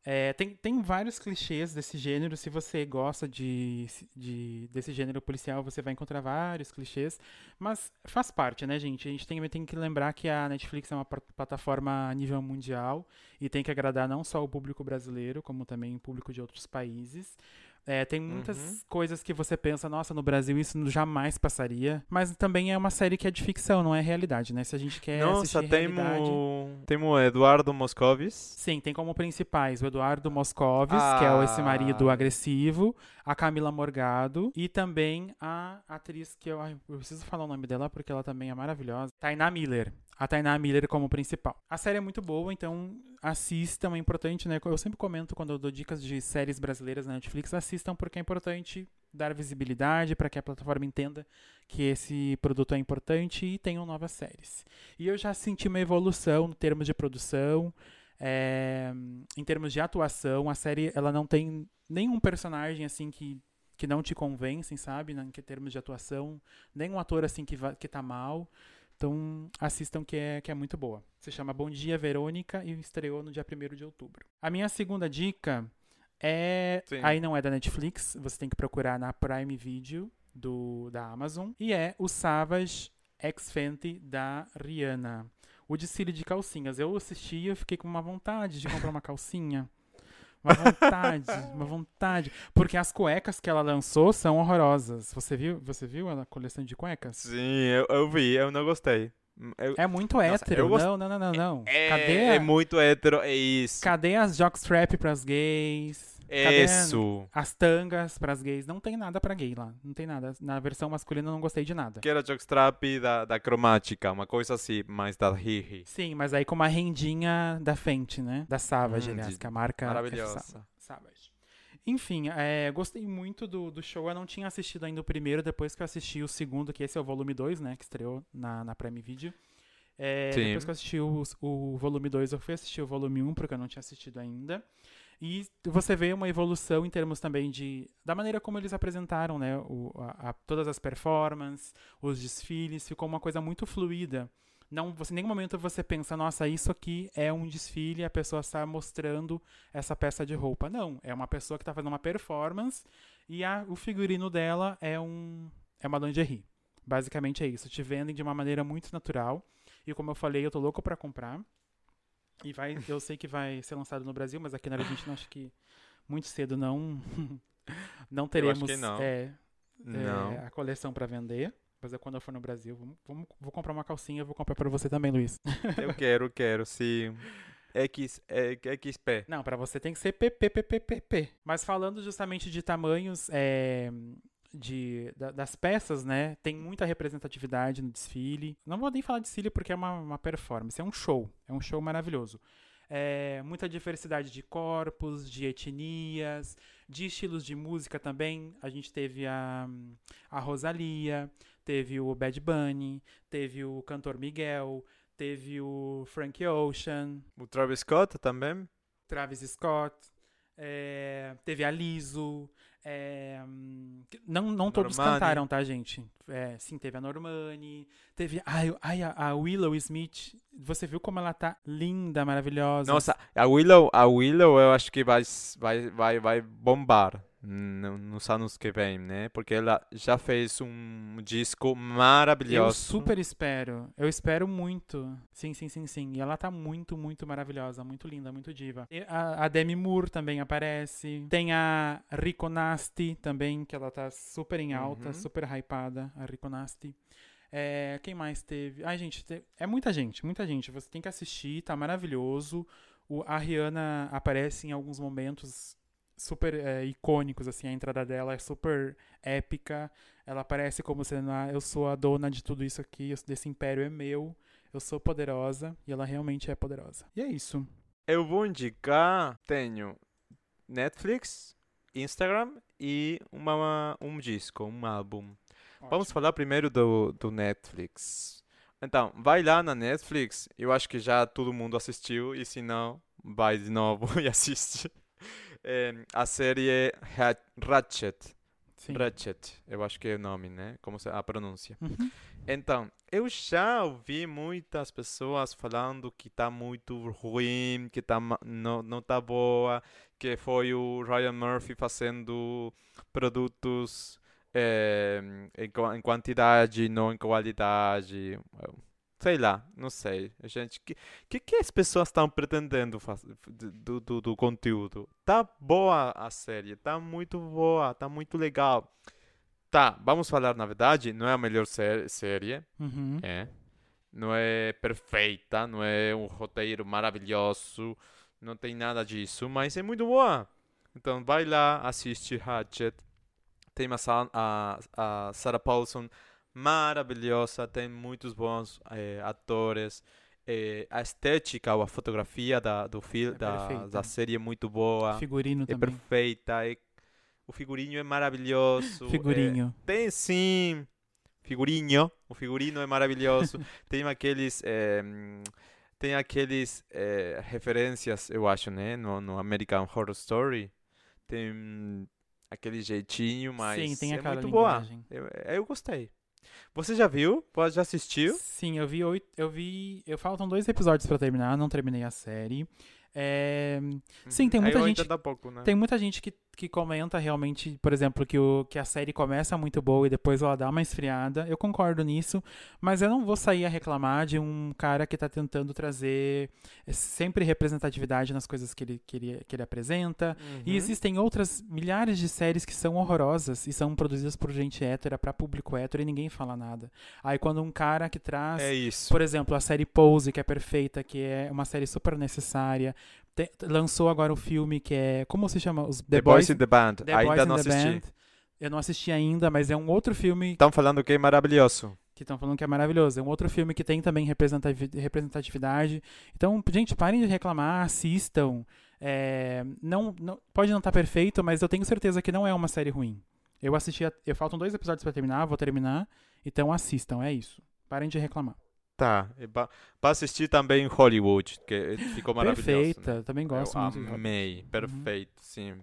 [SPEAKER 2] É, tem, tem vários clichês desse gênero. Se você gosta de, de- desse gênero policial, você vai encontrar vários clichês. Mas faz parte, né, gente? A gente tem, tem que lembrar que a Netflix é uma pla- plataforma a nível mundial e tem que agradar não só o público brasileiro, como também o público de outros países. É, tem muitas
[SPEAKER 3] Uhum.
[SPEAKER 2] coisas que você pensa, nossa, no Brasil isso jamais passaria. Mas também é uma série que é de ficção, não é realidade, né? Se a gente quer
[SPEAKER 3] Nossa,
[SPEAKER 2] assistir
[SPEAKER 3] temos
[SPEAKER 2] realidade...
[SPEAKER 3] temos Eduardo Moscovis.
[SPEAKER 2] Sim, tem como principais o Eduardo Moscovis, que é o- esse marido
[SPEAKER 3] Ah.
[SPEAKER 2] agressivo, a Camila Morgado e também a atriz que eu, eu preciso falar o nome dela porque ela também é maravilhosa, Tainá Miller. A Tainá Miller como principal. A série é muito boa, então assistam, é importante, né? Eu sempre comento quando eu dou dicas de séries brasileiras na Netflix, assistam porque é importante dar visibilidade para que a plataforma entenda que esse produto é importante e tenham novas séries. E eu já senti uma evolução no termos de produção, é, em termos de atuação, a série ela não tem nenhum personagem assim que, que não te convencem, sabe? Em termos de atuação, nenhum ator assim que, que tá mal. Então assistam que é, que é muito boa. Se chama Bom Dia Verônica e estreou no dia 1 de outubro. A minha segunda dica é.
[SPEAKER 3] Sim.
[SPEAKER 2] Aí não é da Netflix, você tem que procurar na Prime Video do, da Amazon. E é o Savage X Fenty da Rihanna. O desfile de calcinhas. Eu assisti e eu fiquei com uma vontade de comprar uma calcinha. Uma vontade, uma vontade. Porque as cuecas que ela lançou são horrorosas. Você viu? Você viu a coleção de cuecas?
[SPEAKER 3] Sim, eu, eu vi, eu não gostei. Eu-
[SPEAKER 2] É muito
[SPEAKER 3] Nossa,
[SPEAKER 2] hétero.
[SPEAKER 3] gost-
[SPEAKER 2] Não, não, não, não, não.
[SPEAKER 3] é,
[SPEAKER 2] Cadê,
[SPEAKER 3] é
[SPEAKER 2] a-
[SPEAKER 3] muito hétero, é isso.
[SPEAKER 2] cadê as jockstrap pras gays? Cadê
[SPEAKER 3] Isso.
[SPEAKER 2] as tangas pras gays? Não tem nada pra gay lá. Não tem nada. Na versão masculina eu não gostei de nada.
[SPEAKER 3] Que era jockstrap da, da cromática, uma coisa assim, mais da Hihi.
[SPEAKER 2] Sim, mas aí com uma rendinha da Fenty, né? Da Savage,
[SPEAKER 3] Hum,
[SPEAKER 2] aliás,
[SPEAKER 3] de-
[SPEAKER 2] que a marca é Sa-
[SPEAKER 3] Maravilhosa.
[SPEAKER 2] Savage. Enfim, é, gostei muito do, do show. Eu não tinha assistido ainda o primeiro, depois que eu assisti o segundo, que esse é o volume 2, né? Que estreou na, na Prime Video. É, depois que eu assisti o, o volume 2, eu fui assistir o volume 1, porque eu não tinha assistido ainda. E você vê uma evolução em termos também de da maneira como eles apresentaram, né, o, a, a, todas as performances, os desfiles, ficou uma coisa muito fluida. Não, você, em nenhum momento você pensa, nossa, isso aqui é um desfile, a pessoa está mostrando essa peça de roupa. Não, é uma pessoa que está fazendo uma performance e a, o figurino dela é um é uma lingerie. Basicamente é isso. Te vendem de uma maneira muito natural. E como eu falei, eu tô louco para comprar. E vai, eu sei que vai ser lançado no Brasil, mas aqui na Argentina acho que muito cedo não não teremos
[SPEAKER 3] não.
[SPEAKER 2] É, não. É, a coleção para vender. Mas é quando eu for no Brasil, vamos, vamos, vou comprar uma calcinha, vou comprar para você também, Luiz.
[SPEAKER 3] Eu quero, quero, sim. X, XP.
[SPEAKER 2] Não, para você tem que ser PPPPP. Mas falando justamente de tamanhos é, de, da, das peças, né? Tem muita representatividade no desfile. Não vou nem falar de desfile porque é uma, uma performance, é um show. É um show maravilhoso. É, muita diversidade de corpos, de etnias, de estilos de música também. A gente teve a, a Rosalia, teve o Bad Bunny, teve o cantor Miguel, teve o Frank Ocean.
[SPEAKER 3] O Travis Scott também?
[SPEAKER 2] Travis Scott. É, teve a Liso. É, não não todos Normani. cantaram, tá, gente? É, sim, teve a Normani. Teve. Ai, ai, a Willow Smith. Você viu como ela tá linda, maravilhosa.
[SPEAKER 3] Nossa, a Willow, a Willow eu acho que vai, vai, vai, vai bombar nos anos que vem, né? Porque ela já fez um disco maravilhoso. Eu
[SPEAKER 2] super espero. Eu espero muito. Sim, sim, sim, sim. E ela tá muito, muito maravilhosa, muito linda, muito diva. A, a Demi Moore também aparece. Tem a Rico Nasty também, que ela tá super em alta, uhum. super hypada, a Rico Nasty. É, quem mais teve? Ai, gente, é muita gente, muita gente. Você tem que assistir, tá maravilhoso. O, a Rihanna aparece em alguns momentos super é, icônicos, assim, a entrada dela é super épica. Ela aparece como sendo, ah, eu sou a dona de tudo isso aqui, desse império é meu, eu sou poderosa, e ela realmente é poderosa. E é isso.
[SPEAKER 3] Eu vou indicar, tenho Netflix, Instagram e uma, um disco, um álbum. Ótimo. Vamos falar primeiro do, do Netflix. Então, vai lá na Netflix, eu acho que já todo mundo assistiu, e se não, vai de novo e assiste é, a série Ratchet. Sim. Ratchet, eu acho que é o nome, né? Como a pronúncia. Uhum. Então, eu já ouvi muitas pessoas falando que tá muito ruim, que tá, não, não tá boa, que foi o Ryan Murphy fazendo produtos é, em, em quantidade, não em qualidade sei lá, não sei. Gente, que que, que as pessoas estão pretendendo do, do, do, conteúdo? Tá boa a série, tá muito boa, tá muito legal. Tá, vamos falar na verdade, não é a melhor sé série,
[SPEAKER 2] uhum.
[SPEAKER 3] é. Não é perfeita, não é um roteiro maravilhoso, não tem nada disso, mas é muito boa. Então vai lá, assiste Hatchet. Tem a, a, a Sarah Paulson maravilhosa, tem muitos bons é, atores. É, a estética ou a fotografia da, do filme, é da, da série é muito boa.
[SPEAKER 2] O figurino
[SPEAKER 3] é
[SPEAKER 2] também.
[SPEAKER 3] perfeita. É, o figurino é maravilhoso.
[SPEAKER 2] Figurinho.
[SPEAKER 3] É, tem sim. Figurinho. O figurino é maravilhoso. tem aqueles. tem aqueles referências, eu acho, né? No, no American Horror Story. Tem aquele jeitinho, mas Sim, é muito boa. Eu, eu gostei. Você já viu? Pode já assistiu?
[SPEAKER 2] Sim, eu vi oito. Eu vi. Eu faltam dois episódios para terminar, não terminei a série. É... Sim, tem uhum. muita gente.
[SPEAKER 3] Pouco, né?
[SPEAKER 2] Tem muita gente que, que comenta realmente, por exemplo, que, o, que a série começa muito boa e depois ela dá uma esfriada. Eu concordo nisso, mas eu não vou sair a reclamar de um cara que está tentando trazer sempre representatividade nas coisas que ele, que ele, que ele apresenta. Uhum. E existem outras milhares de séries que são horrorosas e são produzidas por gente hétera, para público hétero e ninguém fala nada. Aí quando um cara que traz,
[SPEAKER 3] é
[SPEAKER 2] por exemplo, a série Pose, que é perfeita, que é uma série super necessária tem, lançou agora o filme que é. Como se chama? Os
[SPEAKER 3] The, the Boys, Boys in the Band. The ainda não assisti. Band.
[SPEAKER 2] Eu não assisti ainda, mas é um outro filme.
[SPEAKER 3] Estão falando que é maravilhoso.
[SPEAKER 2] Que estão falando que é maravilhoso. É um outro filme que tem também representatividade. Então, gente, parem de reclamar, assistam. É, não, não, pode não estar tá perfeito, mas eu tenho certeza que não é uma série ruim. Eu assisti. A, eu faltam dois episódios para terminar, vou terminar. Então assistam, é isso. Parem de reclamar.
[SPEAKER 3] Tá. Para assistir também Hollywood, que ficou maravilhoso. Né?
[SPEAKER 2] Perfeita, né? também gosto
[SPEAKER 3] Eu
[SPEAKER 2] muito.
[SPEAKER 3] Amei,
[SPEAKER 2] uhum.
[SPEAKER 3] perfeito, uhum. sim.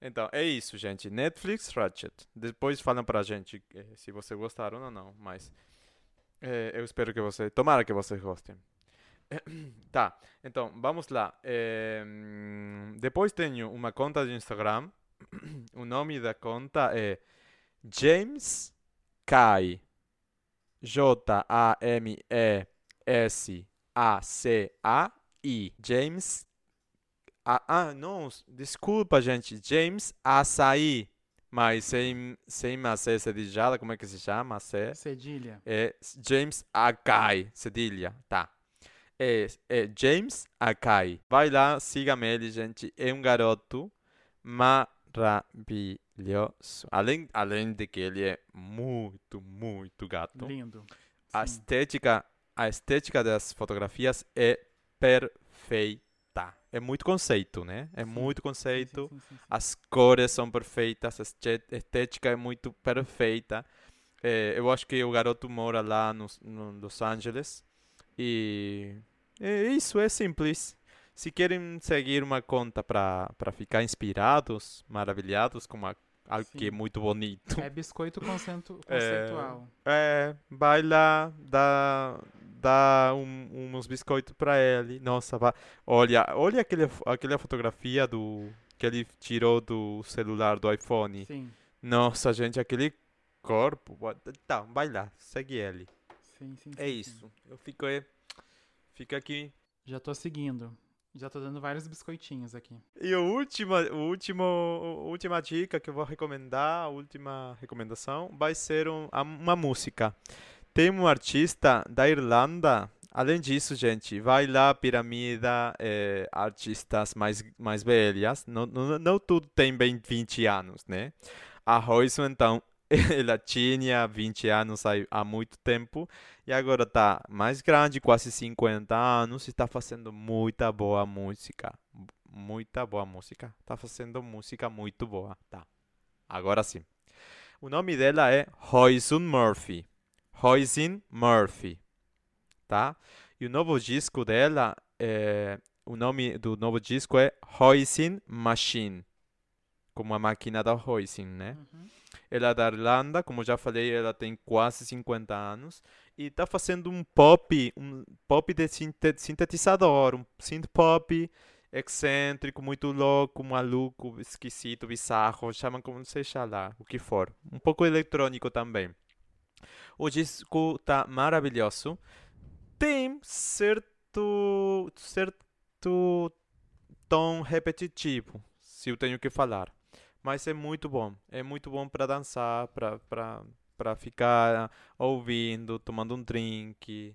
[SPEAKER 3] Então, é isso, gente. Netflix Ratchet. Depois falam pra gente eh, se você gostaram ou não, mas é, eu espero que você. Tomara que vocês gostem. tá, então, vamos lá. É, depois tenho uma conta de Instagram. o nome da conta é James Kai. J-A-M-E-S-A-C-A-I. James. Ah, ah, não, desculpa, gente. James Açaí. Mas sem, sem macé cedilhada, como é que se chama? Macé?
[SPEAKER 2] Cedilha.
[SPEAKER 3] É James Akai, cedilha, tá. É, é James Akai. Vai lá, siga-me ele, gente. É um garoto maravilhoso. Além, além de que ele é muito, muito gato.
[SPEAKER 2] Lindo.
[SPEAKER 3] A estética, a estética das fotografias é perfeita é muito conceito, né? É sim. muito conceito. Sim, sim, As cores são perfeitas, a estética é muito perfeita. É, eu acho que o garoto mora lá no, no Los Angeles. E é isso, é simples. Se querem seguir uma conta para ficar inspirados, maravilhados com uma, algo que é muito bonito.
[SPEAKER 2] É biscoito conceitual.
[SPEAKER 3] É, é vai lá, dá, dá um, uns biscoitos para ele. Nossa, vai. olha, olha aquele, aquela fotografia do que ele tirou do celular do iPhone.
[SPEAKER 2] Sim.
[SPEAKER 3] Nossa, gente, aquele corpo. Tá, vai lá, segue ele.
[SPEAKER 2] Sim, sim.
[SPEAKER 3] É
[SPEAKER 2] sim,
[SPEAKER 3] isso. Sim. Eu fico, é, fico aqui.
[SPEAKER 2] Já tô seguindo. Já tô dando vários biscoitinhos aqui.
[SPEAKER 3] E a última, o último, a última dica que eu vou recomendar, a última recomendação, vai ser um, uma música. Tem um artista da Irlanda. Além disso, gente, vai lá, Piramida, é, artistas mais, mais velhas. Não, não, não tudo tem bem 20 anos, né? A Royce, então, ela tinha 20 anos há, muito tempo e agora tá mais grande, quase 50 anos, e está fazendo muita boa música. Muita boa música. Está fazendo música muito boa, tá? Agora sim. O nome dela é Royce Murphy. Roisin Murphy, tá? E o novo disco dela, é, o nome do novo disco é Hoisin Machine, como a máquina da Hoisin, né? Uhum. Ela é da Irlanda, como já falei, ela tem quase 50 anos e está fazendo um pop, um pop de sintetizador, um synth pop excêntrico, muito louco, maluco, esquisito, bizarro, chamam como seja lá, o que for. Um pouco eletrônico também. O disco tá maravilhoso. Tem certo, certo tom repetitivo, se eu tenho que falar. Mas é muito bom. É muito bom para dançar, para ficar ouvindo, tomando um drink,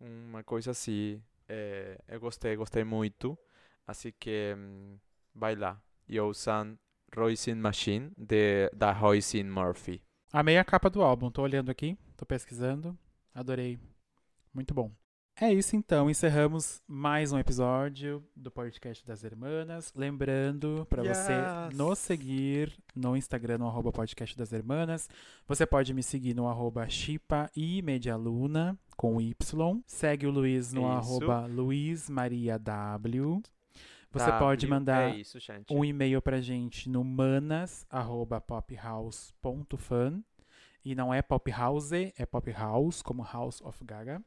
[SPEAKER 3] uma coisa assim. É, eu gostei, gostei muito. Assim que hum, vai lá. E ouçam Roisin Machine, de, da Roisin Murphy.
[SPEAKER 2] Amei a capa do álbum, tô olhando aqui. Tô pesquisando. Adorei. Muito bom. É isso então, encerramos mais um episódio do podcast das Hermanas. Lembrando para yes. você nos seguir no Instagram, no arroba podcast das Hermanas. Você pode me seguir no arroba Chipa e Medialuna, com Y. Segue o Luiz no isso. arroba Luiz Maria W. Você w, pode mandar
[SPEAKER 3] é isso,
[SPEAKER 2] um e-mail pra gente no manas.pophouse.fan. E não é Pop House, é Pop House, como House of Gaga.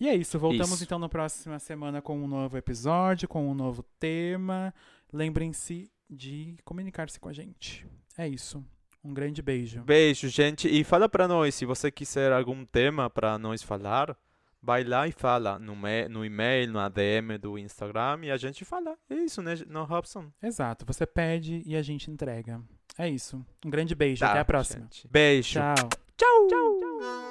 [SPEAKER 2] E é isso, voltamos isso. então na próxima semana com um novo episódio, com um novo tema. Lembrem-se de comunicar-se com a gente. É isso. Um grande beijo.
[SPEAKER 3] Beijo, gente. E fala para nós, se você quiser algum tema para nós falar, vai lá e fala no, no e-mail, no ADM do Instagram e a gente fala. É isso, né, no Robson?
[SPEAKER 2] Exato. Você pede e a gente entrega. É isso. Um grande beijo. Tá, Até a próxima.
[SPEAKER 3] Gente. Beijo.
[SPEAKER 2] Tchau.
[SPEAKER 3] Tchau. Tchau.